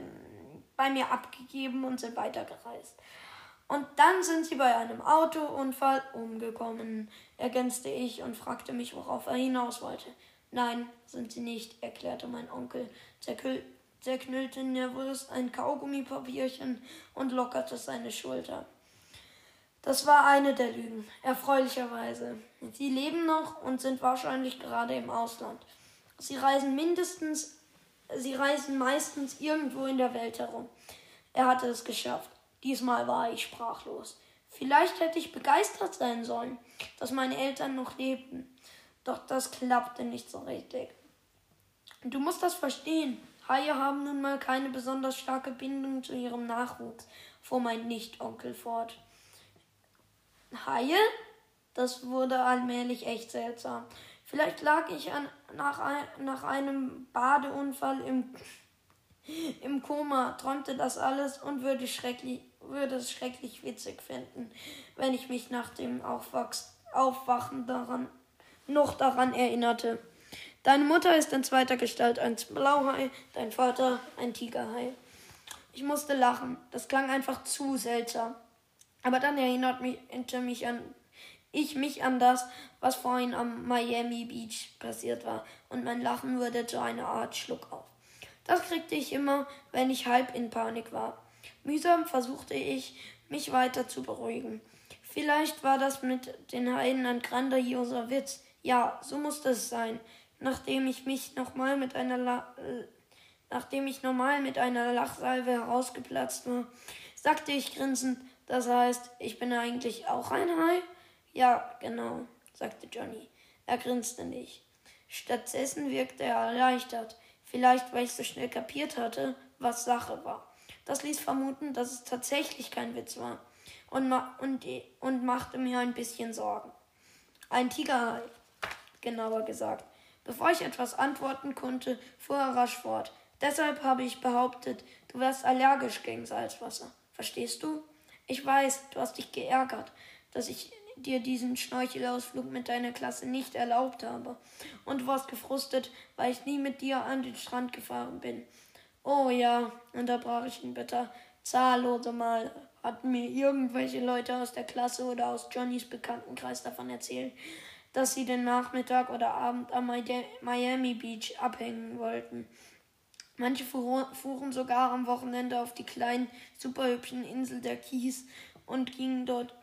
bei mir abgegeben und sind weitergereist. Und dann sind sie bei einem Autounfall umgekommen, ergänzte ich und fragte mich, worauf er hinaus wollte. Nein, sind sie nicht, erklärte mein Onkel, zerknüllte nervös ein Kaugummipapierchen und lockerte seine Schulter. Das war eine der Lügen, erfreulicherweise. Sie leben noch und sind wahrscheinlich gerade im Ausland. Sie reisen mindestens, sie reisen meistens irgendwo in der Welt herum. Er hatte es geschafft. Diesmal war ich sprachlos. Vielleicht hätte ich begeistert sein sollen, dass meine Eltern noch lebten. Doch das klappte nicht so richtig. Du musst das verstehen. Haie haben nun mal keine besonders starke Bindung zu ihrem Nachwuchs, fuhr mein Nicht-Onkel fort. Haie? Das wurde allmählich echt seltsam. Vielleicht lag ich an, nach, ein, nach einem Badeunfall im, im Koma, träumte das alles und würde schrecklich, würde es schrecklich witzig finden, wenn ich mich nach dem Aufwachs, Aufwachen daran, noch daran erinnerte. Deine Mutter ist in zweiter Gestalt ein Blauhai, dein Vater ein Tigerhai. Ich musste lachen. Das klang einfach zu seltsam. Aber dann erinnert mich, mich an ich mich an das, was vorhin am Miami Beach passiert war, und mein Lachen wurde zu einer Art Schluck auf. Das kriegte ich immer, wenn ich halb in Panik war. Mühsam versuchte ich, mich weiter zu beruhigen. Vielleicht war das mit den Heiden ein grandioser Witz. Ja, so musste es sein. Nachdem ich mich nochmal mit einer La äh, nachdem ich normal mit einer Lachsalve herausgeplatzt war, sagte ich grinsend, das heißt, ich bin eigentlich auch ein Hai? Ja, genau, sagte Johnny. Er grinste nicht. Stattdessen wirkte er erleichtert, vielleicht weil ich so schnell kapiert hatte, was Sache war. Das ließ vermuten, dass es tatsächlich kein Witz war und, ma und, und machte mir ein bisschen Sorgen. Ein Tigerhai, genauer gesagt. Bevor ich etwas antworten konnte, fuhr er rasch fort. Deshalb habe ich behauptet, du wärst allergisch gegen Salzwasser. Verstehst du? Ich weiß, du hast dich geärgert, dass ich dir diesen Schnorchelausflug mit deiner Klasse nicht erlaubt habe. Und du warst gefrustet, weil ich nie mit dir an den Strand gefahren bin. Oh ja, unterbrach ich ihn bitter. Zahllose Mal hatten mir irgendwelche Leute aus der Klasse oder aus Johnnys Bekanntenkreis davon erzählt, dass sie den Nachmittag oder Abend am Miami Beach abhängen wollten. Manche fuhren sogar am Wochenende auf die kleinen, superhübschen Insel der Keys und gingen dort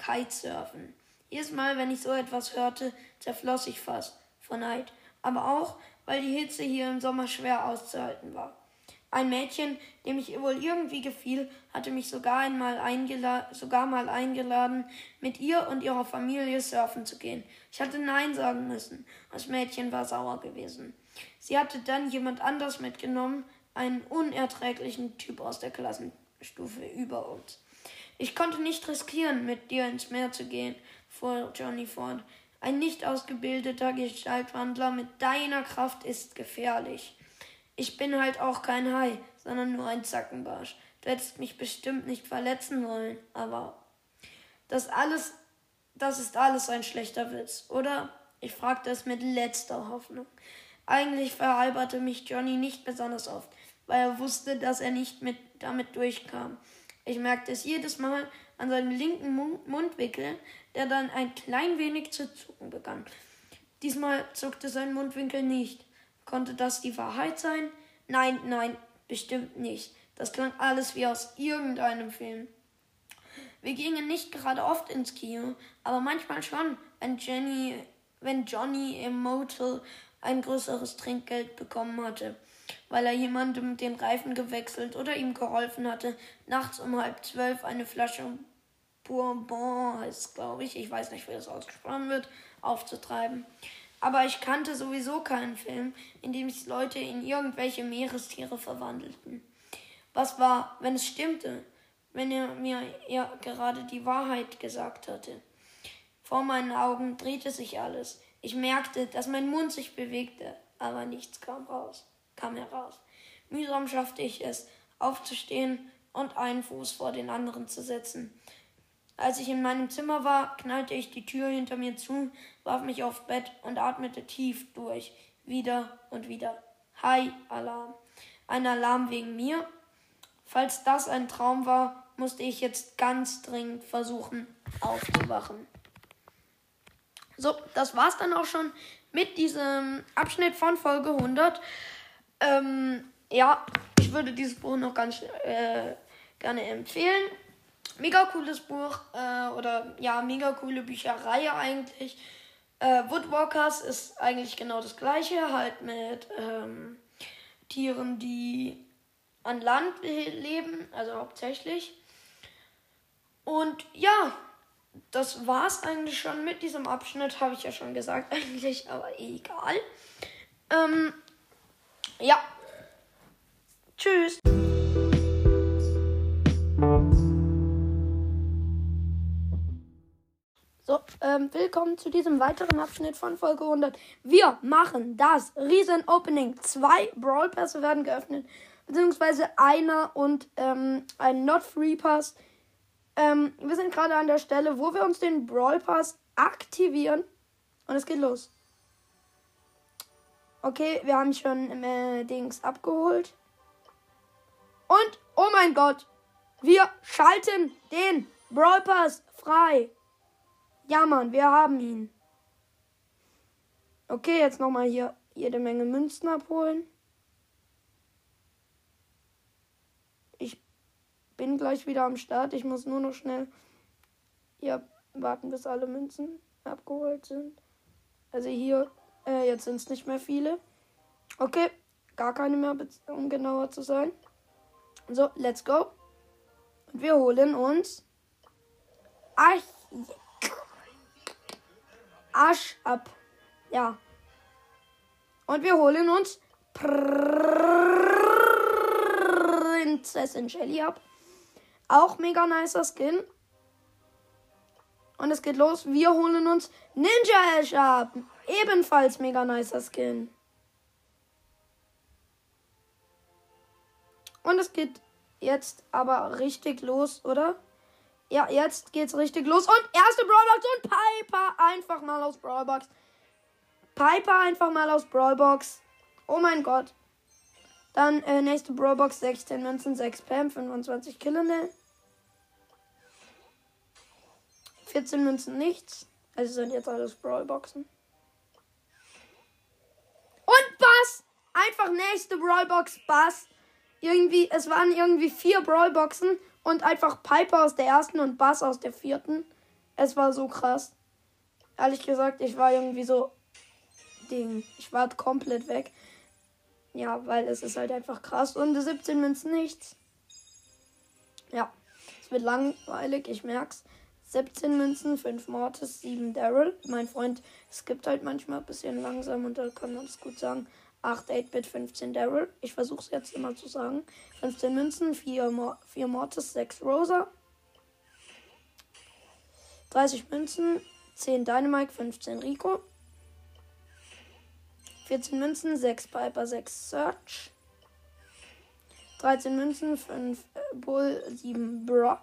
Kitesurfen. Jedes Mal, wenn ich so etwas hörte, zerfloss ich fast vor Neid. Aber auch, weil die Hitze hier im Sommer schwer auszuhalten war. Ein Mädchen, dem ich wohl irgendwie gefiel, hatte mich sogar einmal sogar mal eingeladen, mit ihr und ihrer Familie surfen zu gehen. Ich hatte Nein sagen müssen. Das Mädchen war sauer gewesen. Sie hatte dann jemand anders mitgenommen, einen unerträglichen Typ aus der Klassenstufe über uns. Ich konnte nicht riskieren, mit dir ins Meer zu gehen, fuhr Johnny fort. Ein nicht ausgebildeter Gestaltwandler mit deiner Kraft ist gefährlich. Ich bin halt auch kein Hai, sondern nur ein Zackenbarsch. Du hättest mich bestimmt nicht verletzen wollen, aber das alles, das ist alles ein schlechter Witz, oder? Ich fragte es mit letzter Hoffnung. Eigentlich veralberte mich Johnny nicht besonders oft, weil er wusste, dass er nicht mit damit durchkam. Ich merkte es jedes Mal an seinem linken Mundwinkel, der dann ein klein wenig zu zucken begann. Diesmal zuckte sein Mundwinkel nicht. Konnte das die Wahrheit sein? Nein, nein, bestimmt nicht. Das klang alles wie aus irgendeinem Film. Wir gingen nicht gerade oft ins Kino, aber manchmal schon, wenn Jenny, wenn Johnny im Motel ein größeres Trinkgeld bekommen hatte, weil er jemandem den Reifen gewechselt oder ihm geholfen hatte, nachts um halb zwölf eine Flasche Bourbon heißt glaube ich, ich weiß nicht, wie das ausgesprochen wird, aufzutreiben. Aber ich kannte sowieso keinen Film, in dem sich Leute in irgendwelche Meerestiere verwandelten. Was war, wenn es stimmte, wenn er mir ja gerade die Wahrheit gesagt hatte? Vor meinen Augen drehte sich alles. Ich merkte, dass mein Mund sich bewegte, aber nichts kam raus, kam heraus. Mühsam schaffte ich es, aufzustehen und einen Fuß vor den anderen zu setzen. Als ich in meinem Zimmer war, knallte ich die Tür hinter mir zu, warf mich aufs Bett und atmete tief durch. Wieder und wieder. Hi, Alarm. Ein Alarm wegen mir? Falls das ein Traum war, musste ich jetzt ganz dringend versuchen, aufzuwachen. So, das war's dann auch schon mit diesem Abschnitt von Folge 100. Ähm, ja, ich würde dieses Buch noch ganz äh, gerne empfehlen mega cooles Buch äh, oder ja, mega coole Bücherei eigentlich. Äh, Woodwalkers ist eigentlich genau das gleiche, halt mit ähm, Tieren, die an Land leben, also hauptsächlich. Und ja, das war's eigentlich schon mit diesem Abschnitt, habe ich ja schon gesagt eigentlich, aber egal. Ähm, ja. Tschüss. So, ähm, willkommen zu diesem weiteren Abschnitt von Folge 100. Wir machen das Riesen Opening. Zwei Brawl Pässe werden geöffnet, beziehungsweise einer und ähm, ein Not Free Pass. Ähm, wir sind gerade an der Stelle, wo wir uns den Brawl Pass aktivieren und es geht los. Okay, wir haben schon äh, Dings abgeholt. Und, oh mein Gott, wir schalten den Brawl Pass frei. Ja, Mann, wir haben ihn. Okay, jetzt nochmal hier jede Menge Münzen abholen. Ich bin gleich wieder am Start. Ich muss nur noch schnell hier warten, bis alle Münzen abgeholt sind. Also hier, äh, jetzt sind es nicht mehr viele. Okay, gar keine mehr, um genauer zu sein. So, let's go. Und wir holen uns. Ach, Arsch ab. Ja. Und wir holen uns Prinzessin Shelly ab. Auch mega nicer Skin. Und es geht los. Wir holen uns Ninja Ash ab. Ebenfalls mega nicer Skin. Und es geht jetzt aber richtig los, oder? Ja, jetzt geht's richtig los. Und erste Brawlbox und Piper einfach mal aus Brawlbox. Piper einfach mal aus Brawlbox. Oh mein Gott. Dann äh, nächste Brawlbox 16 Münzen, 6 Pam, 25 Killenel. 14 Münzen nichts. Also sind jetzt alles Brawlboxen. Und Bass! Einfach nächste Brawlbox Bass. Irgendwie, es waren irgendwie vier Brawlboxen und einfach Piper aus der ersten und Bass aus der vierten. Es war so krass. Ehrlich gesagt, ich war irgendwie so. Ding. Ich war komplett weg. Ja, weil es ist halt einfach krass. Und 17 Münzen nichts. Ja. Es wird langweilig, ich merk's. 17 Münzen, 5 Mortis, 7 Daryl. Mein Freund skippt halt manchmal ein bisschen langsam und da kann man es gut sagen. 8 8-Bit, 15 Daryl. Ich versuche es jetzt immer zu sagen. 15 Münzen, 4, Mo 4 Mortis, 6 Rosa. 30 Münzen, 10 Dynamite, 15 Rico. 14 Münzen, 6 Piper, 6 Search. 13 Münzen, 5 Bull, 7 Brock.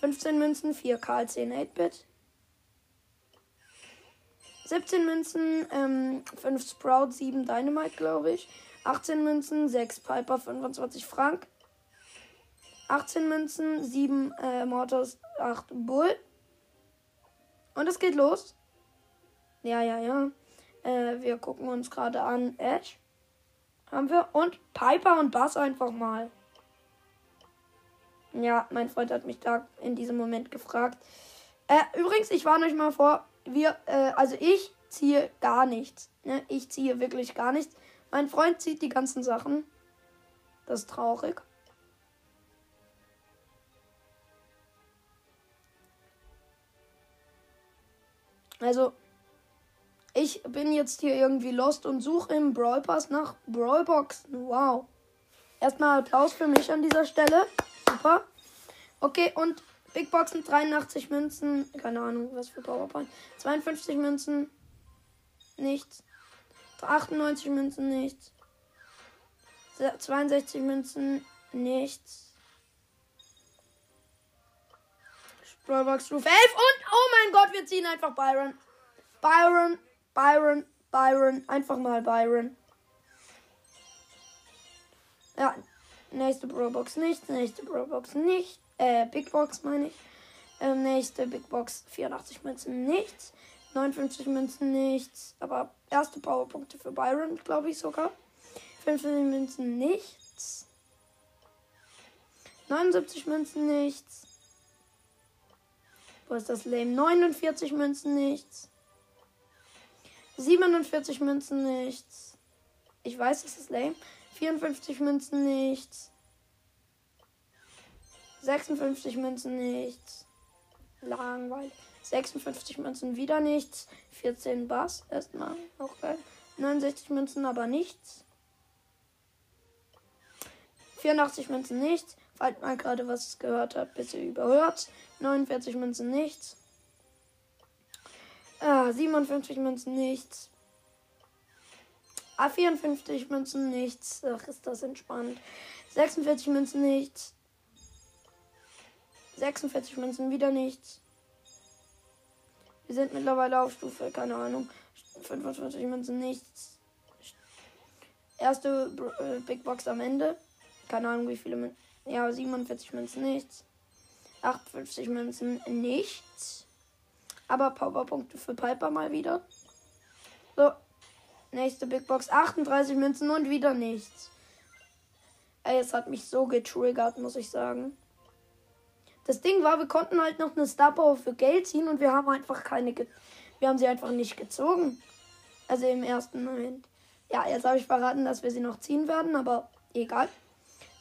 15 Münzen, 4 Karl, 10 8-Bit. 17 Münzen, ähm, 5 Sprout, 7 Dynamite, glaube ich. 18 Münzen, 6 Piper, 25 Frank. 18 Münzen, 7 äh, Mortars, 8 Bull. Und es geht los. Ja, ja, ja. Äh, wir gucken uns gerade an. Ash. Haben wir. Und Piper und Bass einfach mal. Ja, mein Freund hat mich da in diesem Moment gefragt. Äh, übrigens, ich warne euch mal vor, wir, äh, also ich ziehe gar nichts. Ne? Ich ziehe wirklich gar nichts. Mein Freund zieht die ganzen Sachen. Das ist traurig. Also, ich bin jetzt hier irgendwie lost und suche im Brawl Pass nach Brawlboxen. Wow. Erstmal Applaus für mich an dieser Stelle. Super. Okay, und Big Boxen 83 Münzen. Keine Ahnung, was für Powerpoint. 52 Münzen. Nichts. 98 Münzen. Nichts. 62 Münzen. Nichts. Brawlbox Roof 11. Und, oh mein Gott, wir ziehen einfach Byron. Byron, Byron, Byron. Einfach mal Byron. Ja, nächste Brawlbox nichts. Nächste Brawlbox nicht. Äh, Big Box meine ich. Ähm, nächste Big Box 84 Münzen nichts. 59 Münzen nichts. Aber erste Powerpunkte für Byron, glaube ich sogar. 50 Münzen nichts. 79 Münzen nichts. Wo ist das Lame? 49 Münzen nichts. 47 Münzen nichts. Ich weiß, es ist lame. 54 Münzen nichts. 56 Münzen nichts. Langweilig. 56 Münzen wieder nichts. 14 Bass erstmal. Auch geil. 69 Münzen aber nichts. 84 Münzen nichts. Falls mal gerade was gehört habt, bitte überhört. 49 Münzen nichts. Ah, 57 Münzen nichts. Ah, 54 Münzen nichts. Ach, ist das entspannt. 46 Münzen nichts. 46 Münzen wieder nichts. Wir sind mittlerweile auf Stufe, keine Ahnung. 45 Münzen nichts. Erste äh, Big Box am Ende. Keine Ahnung, wie viele Münzen. Ja, 47 Münzen nichts. 58 Münzen nichts. Aber Powerpunkte für Piper mal wieder. So. Nächste Big Box. 38 Münzen und wieder nichts. Ey, es hat mich so getriggert, muss ich sagen. Das Ding war, wir konnten halt noch eine Star Power für Geld ziehen und wir haben einfach keine. Wir haben sie einfach nicht gezogen. Also im ersten Moment. Ja, jetzt habe ich verraten, dass wir sie noch ziehen werden, aber egal.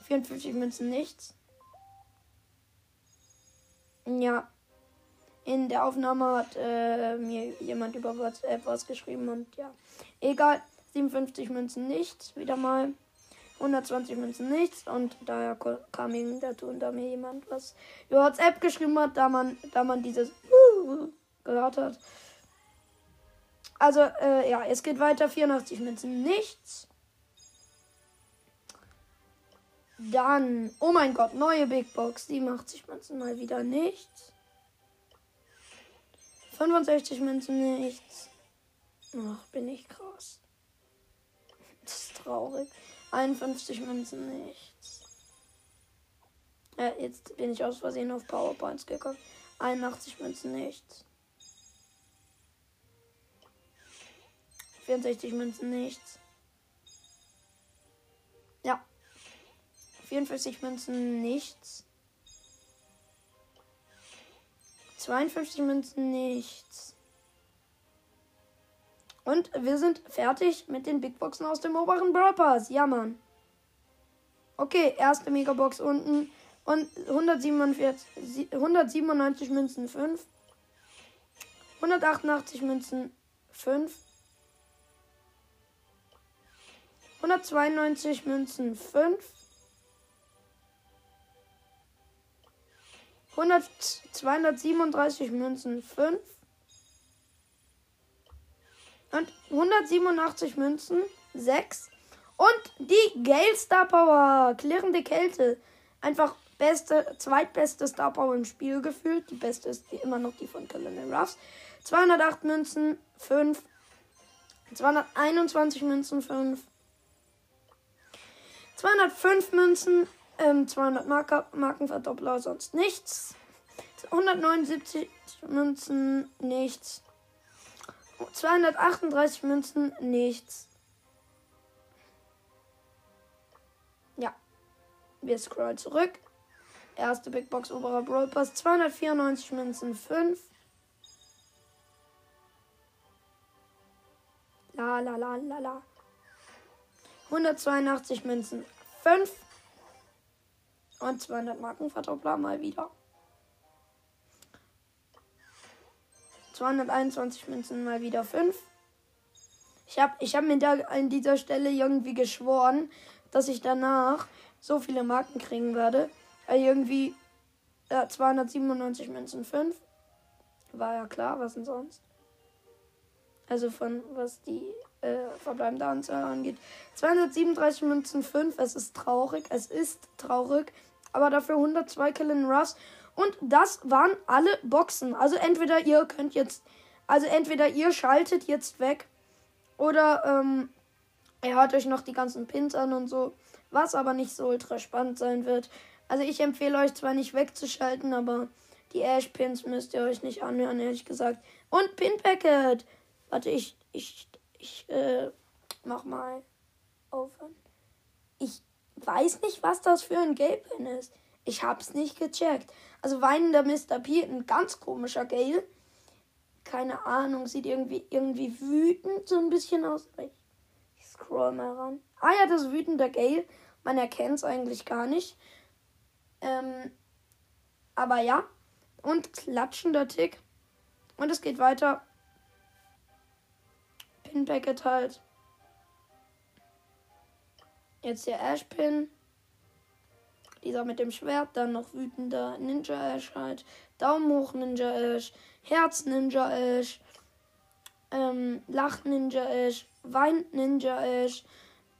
54 Münzen nichts. Ja. In der Aufnahme hat äh, mir jemand über WhatsApp was geschrieben und ja. Egal. 57 Münzen nichts. Wieder mal. 120 Münzen nichts. Und daher kam ihm dazu, und da mir jemand was über WhatsApp geschrieben hat, da man, da man dieses gehört hat. Also, äh, ja, es geht weiter. 84 Münzen nichts. Dann, oh mein Gott, neue Big Box. 87 Münzen mal wieder nichts. 65 Münzen nichts. Ach, bin ich krass. Das ist traurig. 51 Münzen nichts. Ja, jetzt bin ich aus Versehen auf PowerPoints gekommen. 81 Münzen nichts. 64 Münzen nichts. Ja. 54 Münzen nichts. 52 Münzen nichts. Und wir sind fertig mit den Big Boxen aus dem oberen Brawl Pass. Ja, Mann. Okay, erste Megabox unten. Und 147, 197 Münzen 5. 188 Münzen 5. 192 Münzen 5. 100, 237 Münzen 5. Und 187 Münzen 6. Und die Gale Star Power. Klirrende Kälte. Einfach beste, zweitbeste Star Power im Spiel gefühlt. Die beste ist immer noch die von Colonel Ruffs. 208 Münzen 5. 221 Münzen 5. 205 Münzen, ähm, 200 Marker, Markenverdoppler, sonst nichts. 179 Münzen, nichts. 238 Münzen, nichts. Ja. Wir scrollen zurück. Erste Big Box oberer Brawl Pass. 294 Münzen, 5. La la la la la. 182 Münzen 5 und 200 Marken Verdoppler mal wieder. 221 Münzen mal wieder 5. Ich habe ich hab mir da an dieser Stelle irgendwie geschworen, dass ich danach so viele Marken kriegen werde. Also irgendwie ja, 297 Münzen 5. War ja klar, was denn sonst? Also von was die äh, verbleibende Anzahl angeht. 237 Münzen 5. Es ist traurig. Es ist traurig. Aber dafür 102 Killen Russ. Und das waren alle Boxen. Also entweder ihr könnt jetzt. Also entweder ihr schaltet jetzt weg. Oder ähm, ihr hört euch noch die ganzen Pins an und so. Was aber nicht so ultra spannend sein wird. Also ich empfehle euch zwar nicht wegzuschalten, aber die Ash-Pins müsst ihr euch nicht anhören, ehrlich gesagt. Und Pin-Packet. Warte, ich, ich ich äh, mach mal aufhören. Ich weiß nicht, was das für ein Gale-Pin ist. Ich hab's nicht gecheckt. Also weinender Mr. P, ein ganz komischer Gale. Keine Ahnung, sieht irgendwie, irgendwie wütend so ein bisschen aus. Ich, scroll mal ran. Ah ja, das wütende Gale. Man erkennt es eigentlich gar nicht. Ähm, aber ja. Und klatschender Tick. Und es geht weiter. Pin Packet halt. Jetzt der Ash Pin. Dieser mit dem Schwert, dann noch wütender Ninja Ash halt. Daumen hoch Ninja Ash. Herz Ninja Ash. Ähm, Lach Ninja Ash. Weint Ninja Ash.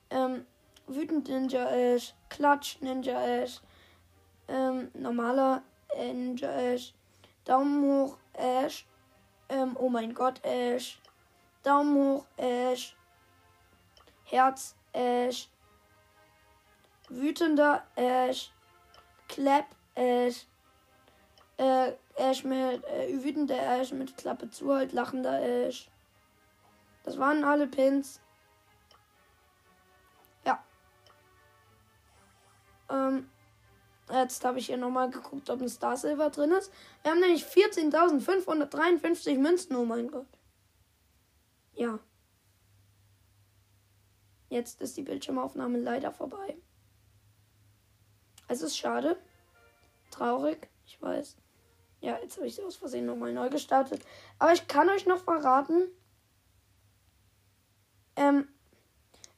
Ähm, wütend Ninja Ash. Klatsch Ninja Ash. Ähm, normaler Ninja Ash. Daumen hoch Ash. Ähm, oh mein Gott, Ash. Daumen hoch, Ash. Herz, Ash. Wütender Ash. Clap, Ash. Äh, Ash mit, äh, wütender Ash mit Klappe zu, halt lachender Ash. Das waren alle Pins. Ja. Ähm, jetzt habe ich hier nochmal geguckt, ob ein Star Silver drin ist. Wir haben nämlich 14.553 Münzen, oh mein Gott. Ja. Jetzt ist die Bildschirmaufnahme leider vorbei. Es ist schade. Traurig, ich weiß. Ja, jetzt habe ich sie aus Versehen nochmal neu gestartet. Aber ich kann euch noch verraten. Ähm,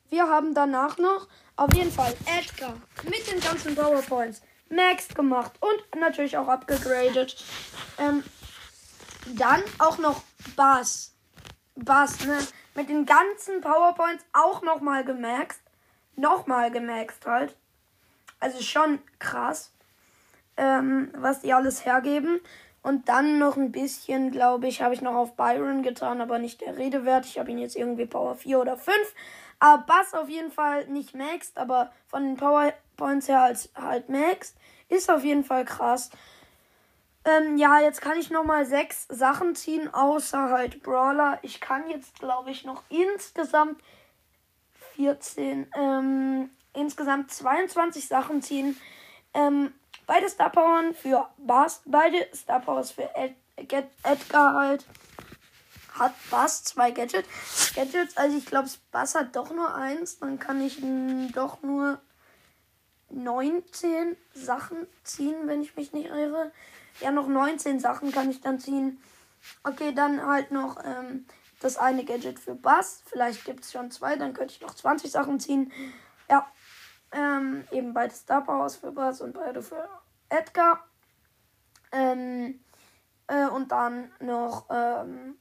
wir haben danach noch auf jeden Fall Edgar mit den ganzen PowerPoints maxed gemacht und natürlich auch abgegradet. Ähm, dann auch noch Bass Bass, ne? Mit den ganzen PowerPoints auch nochmal gemaxt. Nochmal gemaxt halt. Also schon krass, ähm, was die alles hergeben. Und dann noch ein bisschen, glaube ich, habe ich noch auf Byron getan, aber nicht der Rede wert. Ich habe ihn jetzt irgendwie Power 4 oder 5. Aber Bass auf jeden Fall nicht maxed, aber von den PowerPoints her als halt maxed. Ist auf jeden Fall krass. Ähm, ja, jetzt kann ich noch mal sechs Sachen ziehen, außer halt Brawler. Ich kann jetzt, glaube ich, noch insgesamt 14, ähm, insgesamt 22 Sachen ziehen. Ähm, beide Star Powers für Bass, beide Star Powers für Edgar halt hat Bass zwei Gadget, Gadgets. Also ich glaube, Bass hat doch nur eins. Dann kann ich doch nur 19 Sachen ziehen, wenn ich mich nicht irre. Ja, noch 19 Sachen kann ich dann ziehen. Okay, dann halt noch ähm, das eine Gadget für Bass. Vielleicht gibt es schon zwei, dann könnte ich noch 20 Sachen ziehen. Ja, ähm, eben beide Star Powers für Bass und beide für Edgar. Ähm, äh, und dann noch ähm,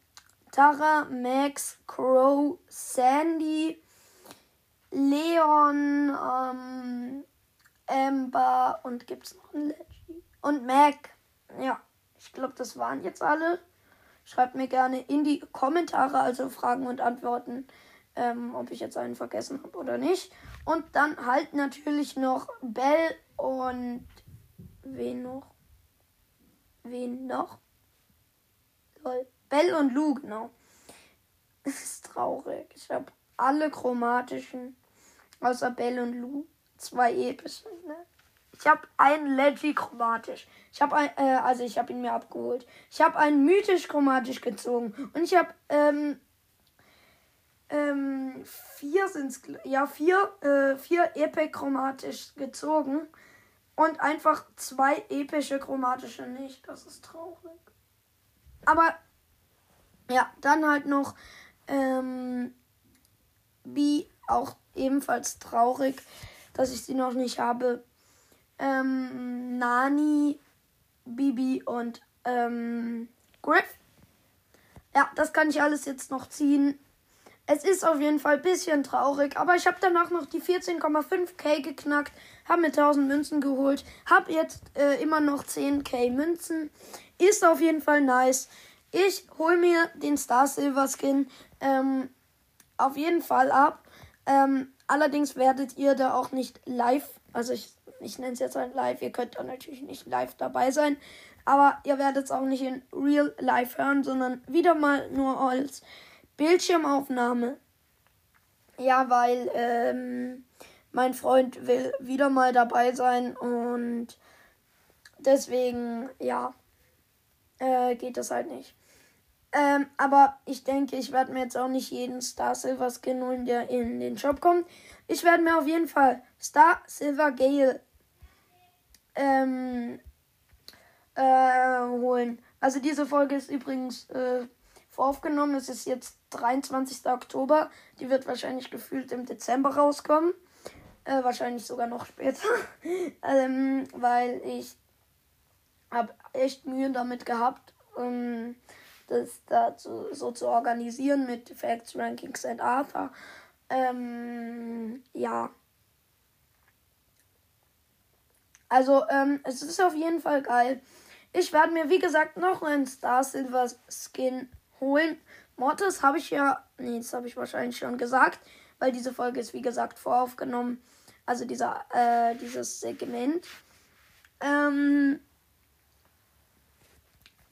Tara, Max, Crow, Sandy, Leon, ähm, Amber und gibt's noch einen Leggy? Und Mac. Ja, ich glaube, das waren jetzt alle. Schreibt mir gerne in die Kommentare, also Fragen und Antworten, ähm, ob ich jetzt einen vergessen habe oder nicht. Und dann halt natürlich noch Bell und wen noch? Wen noch? Lol. Bell und Lou, genau. Das ist traurig. Ich habe alle chromatischen, außer Bell und Lou, zwei epische. Ne? Ich habe einen Leggy chromatisch. Ich habe ein, äh, also ich habe ihn mir abgeholt. Ich habe einen mythisch chromatisch gezogen und ich habe ähm, ähm, vier sind's, ja vier, äh, vier epic chromatisch gezogen und einfach zwei epische chromatische nicht. Das ist traurig. Aber ja, dann halt noch ähm, wie auch ebenfalls traurig, dass ich sie noch nicht habe. Ähm, Nani, Bibi und ähm, Griff. Ja, das kann ich alles jetzt noch ziehen. Es ist auf jeden Fall ein bisschen traurig, aber ich habe danach noch die 14,5k geknackt, habe mir 1000 Münzen geholt, habe jetzt äh, immer noch 10k Münzen. Ist auf jeden Fall nice. Ich hole mir den Star Silver Skin ähm, auf jeden Fall ab. Ähm, allerdings werdet ihr da auch nicht live, also ich, ich nenne es jetzt ein Live, ihr könnt da natürlich nicht live dabei sein, aber ihr werdet es auch nicht in Real Life hören, sondern wieder mal nur als Bildschirmaufnahme. Ja, weil ähm, mein Freund will wieder mal dabei sein und deswegen, ja, äh, geht das halt nicht. Ähm, aber ich denke, ich werde mir jetzt auch nicht jeden Star Silver Skin holen, der in den Shop kommt. Ich werde mir auf jeden Fall Star Silver Gale ähm, äh, holen. Also diese Folge ist übrigens äh, voraufgenommen. Es ist jetzt 23. Oktober. Die wird wahrscheinlich gefühlt im Dezember rauskommen. Äh, wahrscheinlich sogar noch später. ähm, weil ich habe echt Mühe damit gehabt. Ähm, das da so zu organisieren mit Facts, Rankings und Arthur. Ähm, ja. Also, ähm, es ist auf jeden Fall geil. Ich werde mir, wie gesagt, noch einen Star Silver Skin holen. Mortis habe ich ja, nee, das habe ich wahrscheinlich schon gesagt, weil diese Folge ist, wie gesagt, voraufgenommen. Also dieser, äh, dieses Segment. Ähm,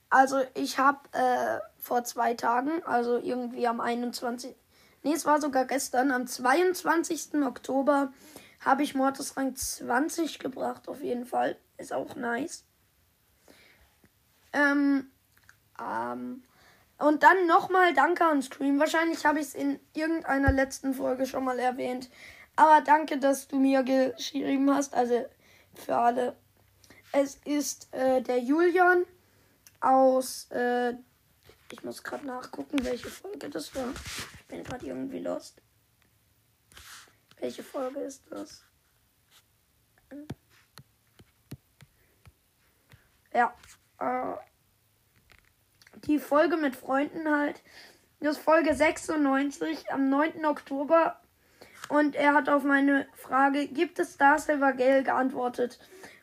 also ich habe äh, vor zwei Tagen, also irgendwie am 21. Nee, es war sogar gestern, am 22. Oktober habe ich Mortis Rang 20 gebracht, auf jeden Fall. Ist auch nice. Ähm, ähm, und dann nochmal Danke an Scream. Wahrscheinlich habe ich es in irgendeiner letzten Folge schon mal erwähnt. Aber danke, dass du mir geschrieben hast. Also für alle. Es ist äh, der Julian aus. Äh, ich muss gerade nachgucken, welche Folge das war. Ich bin gerade irgendwie lost. Welche Folge ist das? Ja. Äh, die Folge mit Freunden halt. Das ist Folge 96 am 9. Oktober. Und er hat auf meine Frage, gibt es Star Silver Gale, geantwortet.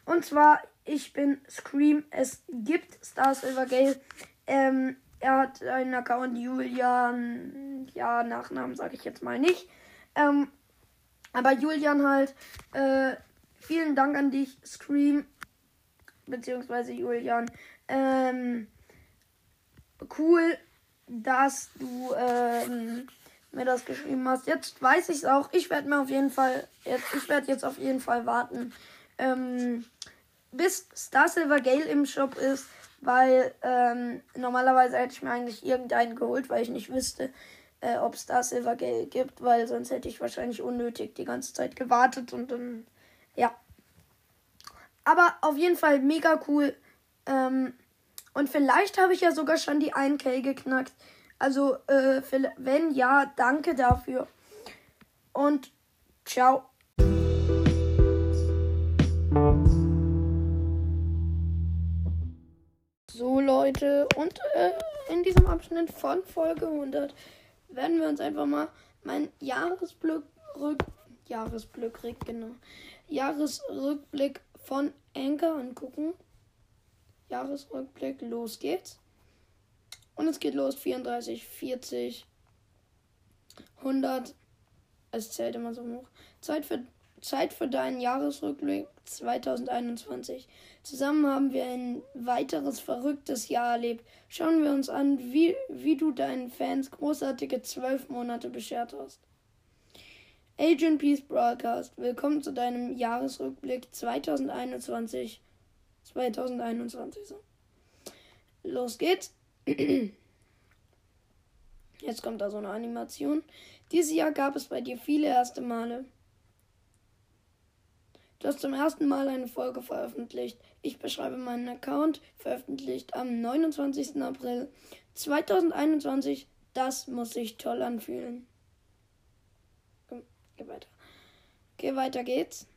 Und zwar, ich bin Scream. Es gibt Star Silver Gale. Ähm, er hat einen Account Julian. Ja, Nachnamen sage ich jetzt mal nicht. Ähm, aber Julian halt. Äh, vielen Dank an dich, Scream. Beziehungsweise Julian. Ähm, cool, dass du ähm, mir das geschrieben hast. Jetzt weiß ich es auch. Ich werde mir auf jeden Fall. Jetzt, ich werde jetzt auf jeden Fall warten. Ähm, bis Star Silver Gale im Shop ist. weil ähm, normalerweise hätte ich mir eigentlich irgendeinen geholt, weil ich nicht wüsste, äh, ob da Silver Gale gibt, weil sonst hätte ich wahrscheinlich unnötig die ganze Zeit gewartet und dann, ja. Aber auf jeden Fall mega cool. Ähm, und vielleicht habe ich ja sogar schon die 1K geknackt. Also, äh, wenn ja, danke dafür. Und ciao. So Leute, und äh, in diesem Abschnitt von Folge 100 werden wir uns einfach mal mein Jahresblick, Jahresblick, genau, Jahresrückblick von Anchor angucken. Jahresrückblick, los geht's. Und es geht los, 34, 40, 100. Es zählt immer so hoch. Zeit für, Zeit für deinen Jahresrückblick 2021. Zusammen haben wir ein weiteres verrücktes Jahr erlebt. Schauen wir uns an, wie, wie du deinen Fans großartige zwölf Monate beschert hast. Agent Peace Broadcast, willkommen zu deinem Jahresrückblick 2021. 2021 so. Los geht's. Jetzt kommt da so eine Animation. Dieses Jahr gab es bei dir viele erste Male. Du hast zum ersten Mal eine Folge veröffentlicht. Ich beschreibe meinen Account, veröffentlicht am 29. April 2021. Das muss sich toll anfühlen. Geh weiter. Geh weiter geht's.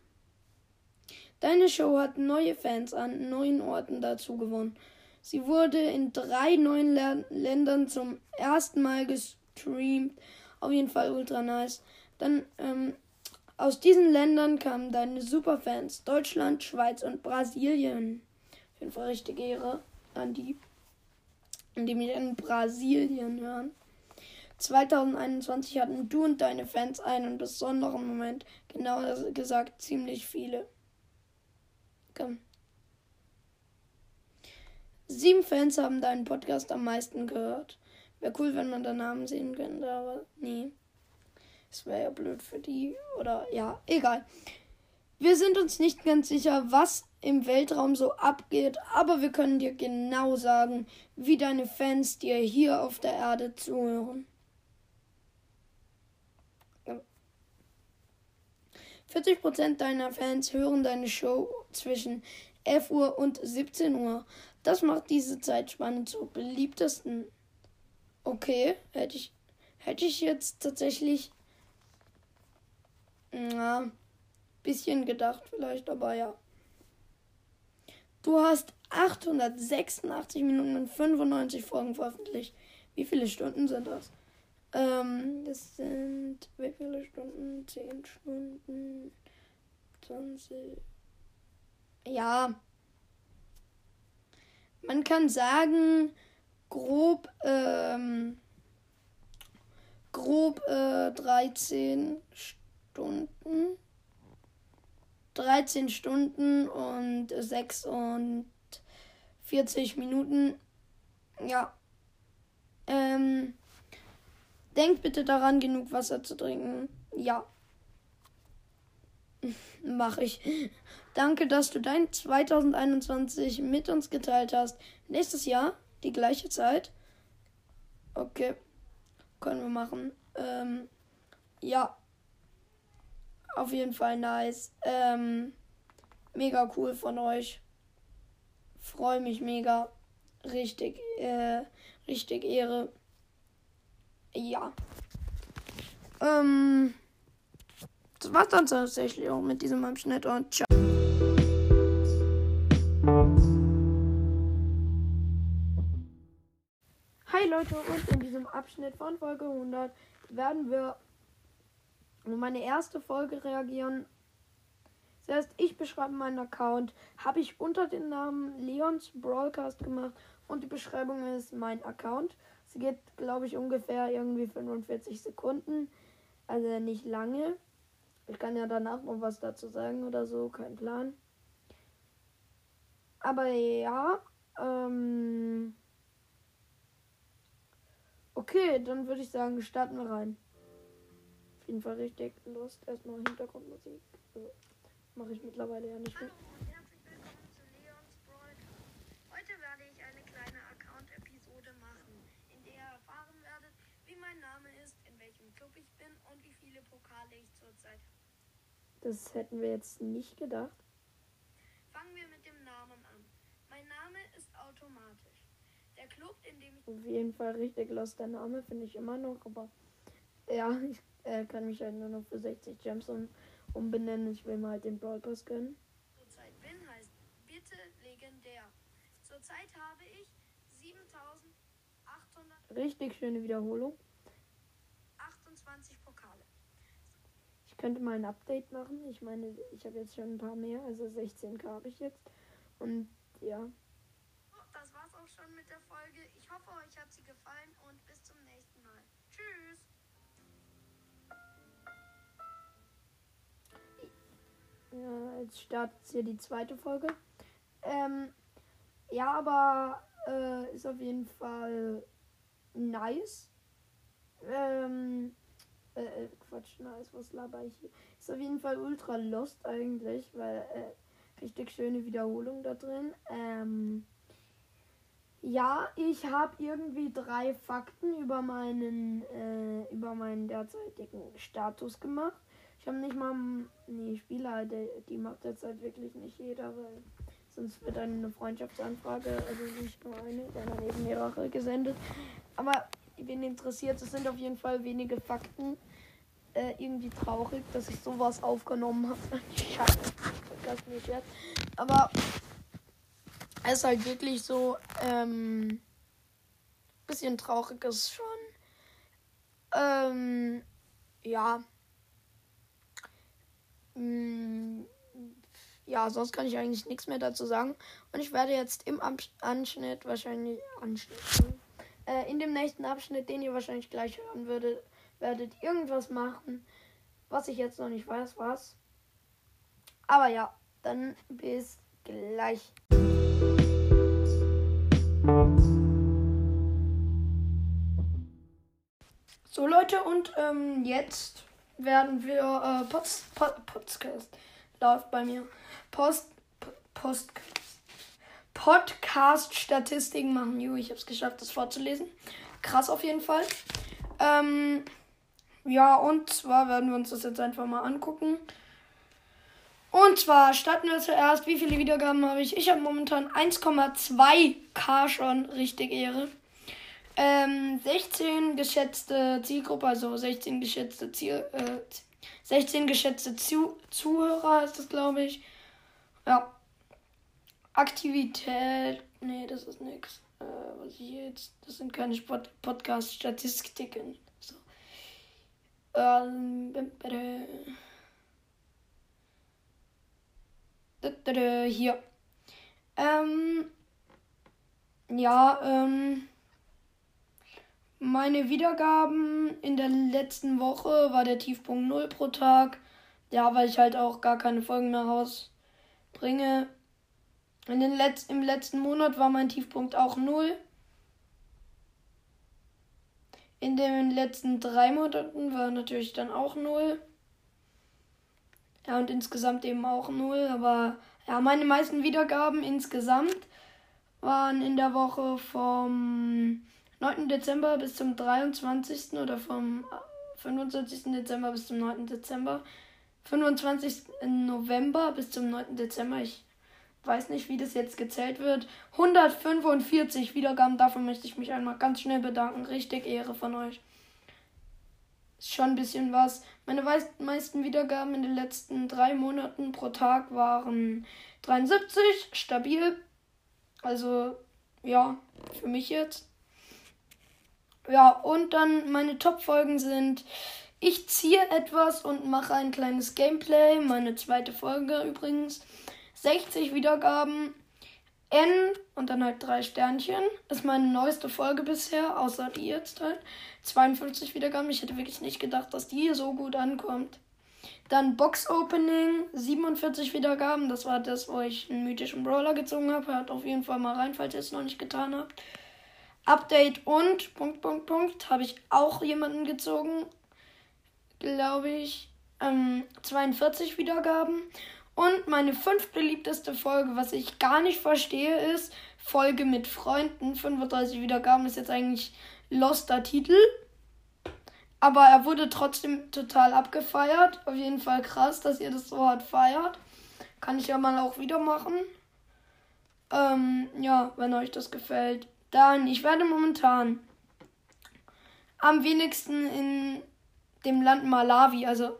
Deine Show hat neue Fans an neuen Orten dazu gewonnen. Sie wurde in drei neuen L Ländern zum ersten Mal gestreamt. Auf jeden Fall ultra nice. Dann ähm, aus diesen Ländern kamen deine Superfans. Deutschland, Schweiz und Brasilien. Auf jeden Fall richtig Ehre an die, die mich in Brasilien hören. 2021 hatten du und deine Fans einen besonderen Moment. Genauer gesagt ziemlich viele. Komm. Sieben Fans haben deinen Podcast am meisten gehört. Wäre cool, wenn man da Namen sehen könnte, aber nee. Es wäre ja blöd für die. Oder ja, egal. Wir sind uns nicht ganz sicher, was im Weltraum so abgeht, aber wir können dir genau sagen, wie deine Fans dir hier auf der Erde zuhören. 40% deiner Fans hören deine Show zwischen 11 Uhr und 17 Uhr. Das macht diese Zeitspanne zur beliebtesten. Okay, hätte ich, hätte ich jetzt tatsächlich na, bisschen gedacht vielleicht, aber ja. Du hast 886 Minuten und 95 Folgen veröffentlicht. Wie viele Stunden sind das? Ähm, das sind wie viele Stunden? 10 Stunden. 20. Ja. Man kann sagen, grob, ähm, grob äh, 13 Stunden. 13 Stunden und 46 Minuten. Ja. Ähm, Denkt bitte daran, genug Wasser zu trinken. Ja. Mach ich. Danke, dass du dein 2021 mit uns geteilt hast. Nächstes Jahr die gleiche Zeit. Okay. Können wir machen. Ähm, ja. Auf jeden Fall nice. Ähm, mega cool von euch. Freue mich mega. Richtig, äh, richtig Ehre. Ja. Ähm. Das war's dann tatsächlich auch mit diesem Abschnitt und ciao. Hi Leute und in diesem Abschnitt von Folge 100 werden wir auf meine erste Folge reagieren. Das heißt, ich beschreibe meinen Account, habe ich unter dem Namen Leons Broadcast gemacht und die Beschreibung ist mein Account. Sie geht, glaube ich, ungefähr irgendwie 45 Sekunden. Also nicht lange. Ich kann ja danach noch was dazu sagen oder so, kein Plan. Aber ja, ähm. Okay, dann würde ich sagen, starten wir rein. Auf jeden Fall richtig Lust. Erstmal Hintergrundmusik. Also, Mache ich mittlerweile ja nicht mehr. Hallo und herzlich willkommen zu Leons Brawl. Heute werde ich eine ich bin und wie viele Pokale ich zurzeit habe. Das hätten wir jetzt nicht gedacht. Fangen wir mit dem Namen an. Mein Name ist automatisch. Der Club, in dem ich. Auf jeden Fall richtig lost der Name, finde ich immer noch, aber ja, ich äh, kann mich halt nur noch für 60 Gems um, umbenennen. Ich will mal halt den Brawl Pass gönnen. zurzeit bin, heißt bitte legendär. Zurzeit habe ich 7828 Richtig schöne Wiederholung. Pokale. Ich könnte mal ein Update machen. Ich meine, ich habe jetzt schon ein paar mehr, also 16k habe ich jetzt. Und ja, das war's auch schon mit der Folge. Ich hoffe, euch hat sie gefallen und bis zum nächsten Mal. Tschüss. ja jetzt startet hier die zweite Folge. Ähm, ja, aber äh, ist auf jeden Fall nice. Ähm, äh, äh, Quatsch, nice, was laber ich hier? Ist auf jeden Fall ultra lost eigentlich, weil äh, richtig schöne Wiederholung da drin. Ähm, ja, ich habe irgendwie drei Fakten über meinen äh, über meinen derzeitigen Status gemacht. Ich habe nicht mal nee Spieler, die, die macht derzeit wirklich nicht jeder, weil sonst wird dann eine Freundschaftsanfrage, also nicht nur eine, sondern eben mehrere gesendet. Aber wen interessiert, es sind auf jeden Fall wenige Fakten. Äh, irgendwie traurig, dass ich sowas aufgenommen habe. Scheiße, das nicht jetzt. Aber es ist halt wirklich so, ähm, bisschen traurig ist schon. Ähm, ja. Mm, Ja, sonst kann ich eigentlich nichts mehr dazu sagen. Und ich werde jetzt im Anschnitt wahrscheinlich Anschnitt, äh, in dem nächsten Abschnitt, den ihr wahrscheinlich gleich hören würdet, werdet irgendwas machen, was ich jetzt noch nicht weiß, was. Aber ja, dann bis gleich. So Leute, und ähm, jetzt werden wir äh, Post, Pod, Podcast läuft bei mir. Post, Post, Podcast-Statistiken machen. Jo, ich habe es geschafft, das vorzulesen. Krass auf jeden Fall. Ähm, ja, und zwar werden wir uns das jetzt einfach mal angucken. Und zwar starten wir zuerst. Wie viele Wiedergaben habe ich? Ich habe momentan 1,2k schon. Richtig Ehre. Ähm, 16 geschätzte Zielgruppe, also 16 geschätzte Ziel, äh, 16 geschätzte Zu Zuhörer ist das, glaube ich. Ja. Aktivität. Nee, das ist nix. Äh, was ich jetzt. Das sind keine Spot Podcast-Statistiken. Ähm, Hier. Ähm. Ja, ähm. Meine Wiedergaben in der letzten Woche war der Tiefpunkt 0 pro Tag. Ja, weil ich halt auch gar keine Folgen mehr rausbringe. In den Letz Im letzten Monat war mein Tiefpunkt auch 0. In den letzten drei Monaten war natürlich dann auch 0. Ja, und insgesamt eben auch 0. Aber ja, meine meisten Wiedergaben insgesamt waren in der Woche vom 9. Dezember bis zum 23. oder vom 25. Dezember bis zum 9. Dezember. 25. November bis zum 9. Dezember. Ich weiß nicht, wie das jetzt gezählt wird. 145 Wiedergaben. Dafür möchte ich mich einmal ganz schnell bedanken. Richtig Ehre von euch. Ist schon ein bisschen was. Meine meisten Wiedergaben in den letzten drei Monaten pro Tag waren 73. Stabil. Also, ja, für mich jetzt. Ja, und dann meine Top-Folgen sind Ich ziehe etwas und mache ein kleines Gameplay. Meine zweite Folge übrigens. 60 Wiedergaben. N und dann halt drei Sternchen. Ist meine neueste Folge bisher, außer die jetzt halt. 52 Wiedergaben. Ich hätte wirklich nicht gedacht, dass die so gut ankommt. Dann Box Opening, 47 Wiedergaben. Das war das, wo ich einen mythischen Brawler gezogen habe. Hört auf jeden Fall mal rein, falls ihr es noch nicht getan habt. Update und Punkt, Punkt, Punkt. Habe ich auch jemanden gezogen, glaube ich. Ähm, 42 Wiedergaben. Und meine fünf beliebteste Folge, was ich gar nicht verstehe, ist Folge mit Freunden. 35 Wiedergaben ist jetzt eigentlich loster Titel. Aber er wurde trotzdem total abgefeiert. Auf jeden Fall krass, dass ihr das so hart feiert. Kann ich ja mal auch wieder machen. Ähm, ja, wenn euch das gefällt. Dann, ich werde momentan am wenigsten in dem Land Malawi, also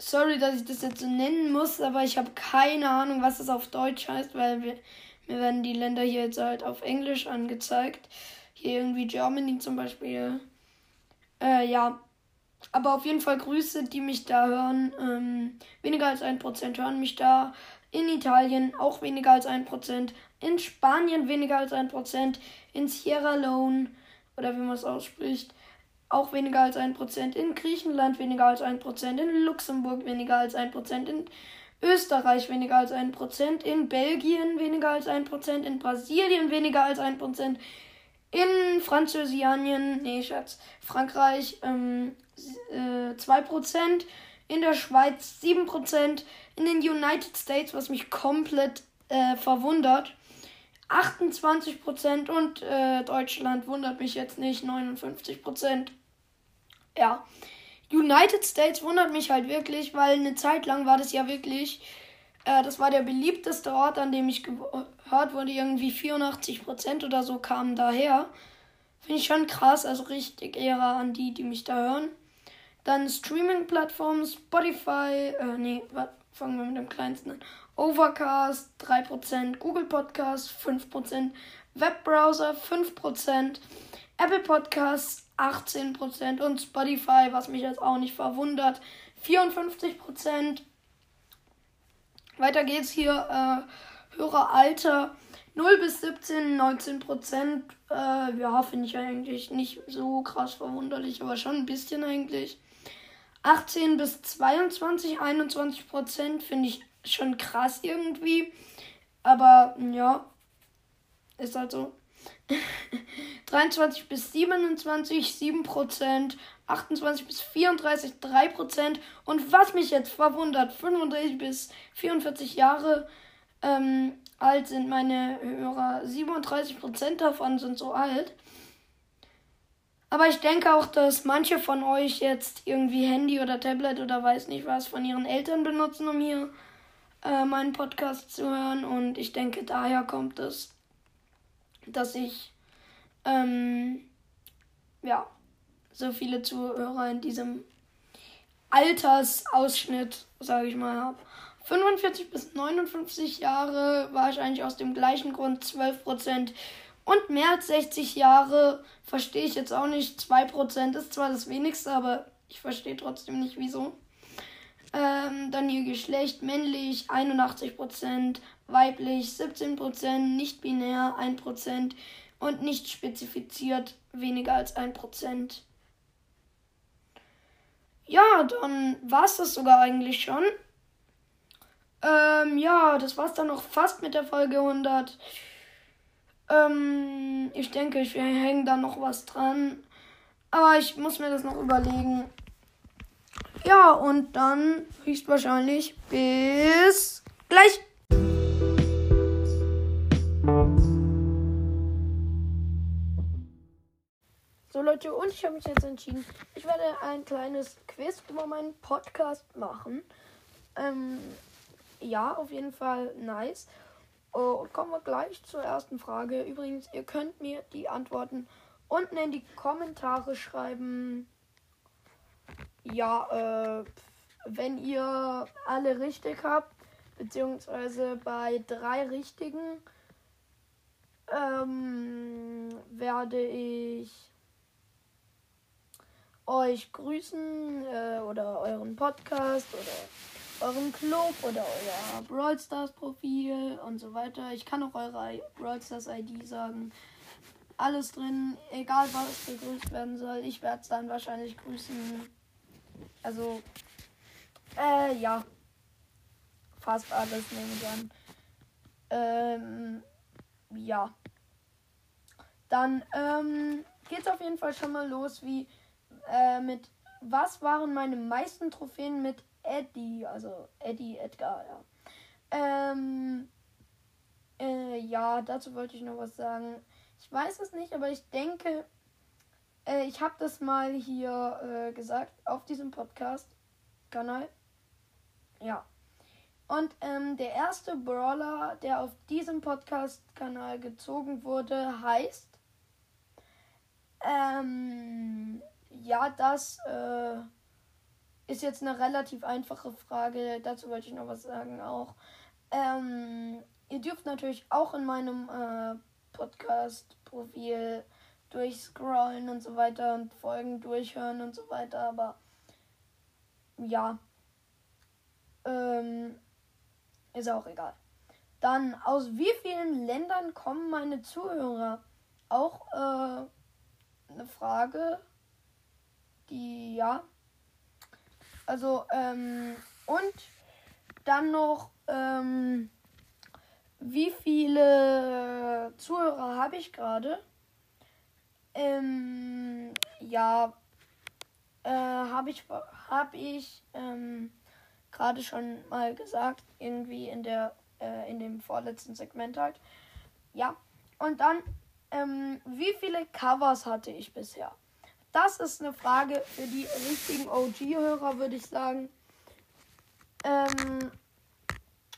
sorry, dass ich das jetzt so nennen muss, aber ich habe keine Ahnung, was es auf Deutsch heißt, weil wir, mir werden die Länder hier jetzt halt auf Englisch angezeigt. Hier irgendwie Germany zum Beispiel. Äh, ja. Aber auf jeden Fall Grüße, die mich da hören. Ähm, weniger als ein Prozent hören mich da. In Italien auch weniger als ein Prozent. In Spanien weniger als ein Prozent. In Sierra Leone, oder wie man es ausspricht, auch weniger als ein Prozent. In Griechenland weniger als ein Prozent. In Luxemburg weniger als ein Prozent. In Österreich weniger als ein Prozent. In Belgien weniger als ein Prozent. In Brasilien weniger als ein Prozent. In Französianien, nee, Schatz, Frankreich ähm, äh, 2%, in der Schweiz 7%, in den United States, was mich komplett äh, verwundert, 28% und äh, Deutschland wundert mich jetzt nicht, 59%. Ja. United States wundert mich halt wirklich, weil eine Zeit lang war das ja wirklich, äh, das war der beliebteste Ort, an dem ich gehört wurde, irgendwie 84% oder so kamen daher. Finde ich schon krass, also richtig Ehre an die, die mich da hören. Dann Streaming-Plattformen, Spotify, äh, nee, fangen wir mit dem kleinsten an. Overcast 3%, Google Podcast 5%, Webbrowser 5%, Apple Podcasts 18% und Spotify, was mich jetzt auch nicht verwundert, 54%. Weiter geht's hier. Äh, Höreralter 0 bis 17, 19% Äh, ja, finde ich eigentlich nicht so krass verwunderlich, aber schon ein bisschen eigentlich. 18 bis 22, 21% finde ich schon krass irgendwie. Aber ja, ist halt so. 23 bis 27, 7% 28 bis 34, 3% Und was mich jetzt verwundert, 35 bis 44 Jahre ähm, alt sind meine Hörer. 37% davon sind so alt. Aber ich denke auch, dass manche von euch jetzt irgendwie Handy oder Tablet oder weiß nicht was von ihren Eltern benutzen, um hier äh, meinen Podcast zu hören. Und ich denke, daher kommt es, dass ich ähm, ja so viele Zuhörer in diesem Altersausschnitt, sage ich mal, habe. 45 bis 59 Jahre wahrscheinlich aus dem gleichen Grund 12 Prozent. Und mehr als 60 Jahre verstehe ich jetzt auch nicht. 2% ist zwar das wenigste, aber ich verstehe trotzdem nicht wieso. Ähm, dann ihr Geschlecht männlich 81%, weiblich 17%, nicht binär 1% und nicht spezifiziert weniger als 1%. Ja, dann war es das sogar eigentlich schon. Ähm, ja, das war's dann noch fast mit der Folge 100. Ähm, ich denke, ich hänge da noch was dran. Aber ich muss mir das noch überlegen. Ja, und dann höchstwahrscheinlich bis gleich. So Leute, und ich habe mich jetzt entschieden, ich werde ein kleines Quiz über meinen Podcast machen. Ähm, ja, auf jeden Fall nice. Oh, kommen wir gleich zur ersten Frage. Übrigens, ihr könnt mir die Antworten unten in die Kommentare schreiben. Ja, äh, wenn ihr alle richtig habt, beziehungsweise bei drei richtigen, ähm, werde ich euch grüßen äh, oder euren Podcast oder euren Club oder euer Brawl Stars Profil und so weiter. Ich kann auch eure Brawl Stars ID sagen. Alles drin, egal was gegrüßt werden soll. Ich werde es dann wahrscheinlich grüßen. Also, äh, ja. Fast alles nehme ich an. Ähm, ja. Dann, ähm, geht's auf jeden Fall schon mal los, wie äh, mit was waren meine meisten Trophäen mit Eddie, also Eddie Edgar, ja. Ähm, äh, ja, dazu wollte ich noch was sagen. Ich weiß es nicht, aber ich denke, äh, ich habe das mal hier äh, gesagt auf diesem Podcast-Kanal. Ja. Und ähm, der erste Brawler, der auf diesem Podcast-Kanal gezogen wurde, heißt. Ähm, ja, das äh, ist jetzt eine relativ einfache Frage. Dazu wollte ich noch was sagen auch. Ähm, ihr dürft natürlich auch in meinem äh, Podcast-Profil durchscrollen und so weiter und Folgen durchhören und so weiter, aber ja. Ähm, ist auch egal. Dann, aus wie vielen Ländern kommen meine Zuhörer? Auch äh, eine Frage, ja. Also, ähm, und dann noch, ähm, wie viele Zuhörer habe ich gerade? Ähm, ja, äh, habe ich, hab ich ähm, gerade schon mal gesagt, irgendwie in der, äh, in dem vorletzten Segment halt. Ja, und dann, ähm, wie viele Covers hatte ich bisher? Das ist eine Frage für die richtigen OG-Hörer, würde ich sagen. Ähm,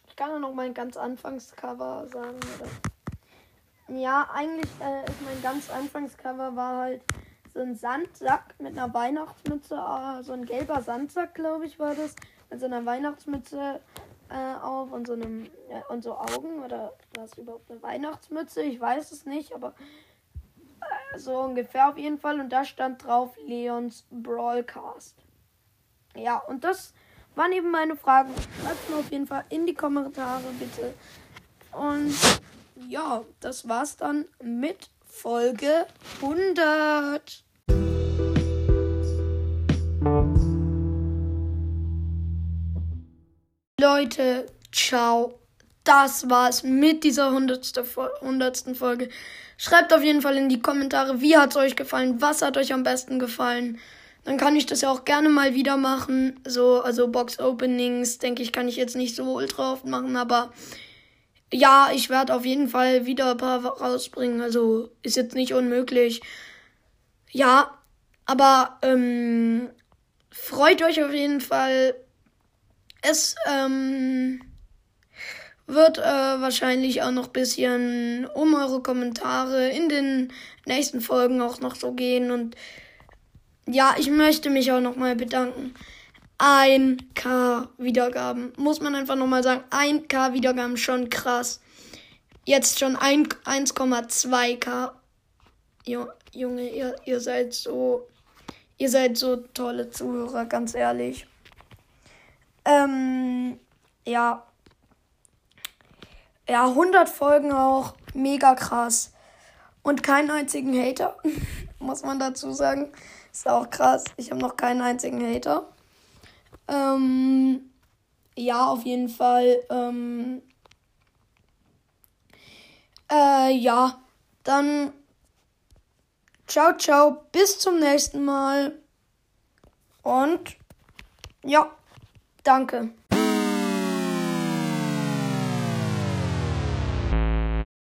ich kann noch mein ganz Anfangscover sagen, oder? Ja, eigentlich äh, ist mein ganz Anfangscover war halt so ein Sandsack mit einer Weihnachtsmütze, äh, so ein gelber Sandsack, glaube ich, war das, mit so einer Weihnachtsmütze äh, auf und so einem äh, und so Augen oder war es überhaupt eine Weihnachtsmütze? Ich weiß es nicht, aber so ungefähr auf jeden Fall und da stand drauf Leons Brawlcast. Ja, und das waren eben meine Fragen. Schreibt mir auf jeden Fall in die Kommentare bitte. Und ja, das war's dann mit Folge 100. Leute, ciao. Das war's mit dieser 100. 100. Folge. Schreibt auf jeden Fall in die Kommentare, wie hat's euch gefallen, was hat euch am besten gefallen. Dann kann ich das ja auch gerne mal wieder machen. So, also Box Openings, denke ich, kann ich jetzt nicht so ultra oft machen, aber ja, ich werde auf jeden Fall wieder ein paar rausbringen. Also ist jetzt nicht unmöglich. Ja, aber ähm, freut euch auf jeden Fall. Es ähm, wird äh, wahrscheinlich auch noch bisschen um eure Kommentare in den nächsten Folgen auch noch so gehen. Und ja, ich möchte mich auch nochmal bedanken 1K Wiedergaben. Muss man einfach nochmal sagen. 1K Wiedergaben, schon krass. Jetzt schon 1,2K. Junge, ihr, ihr seid so. Ihr seid so tolle Zuhörer, ganz ehrlich. Ähm, ja. Ja, 100 Folgen auch. Mega krass. Und keinen einzigen Hater. Muss man dazu sagen. Ist auch krass. Ich habe noch keinen einzigen Hater. Ähm, ja, auf jeden Fall. Ähm, äh, ja, dann ciao, ciao, bis zum nächsten Mal. Und ja, danke.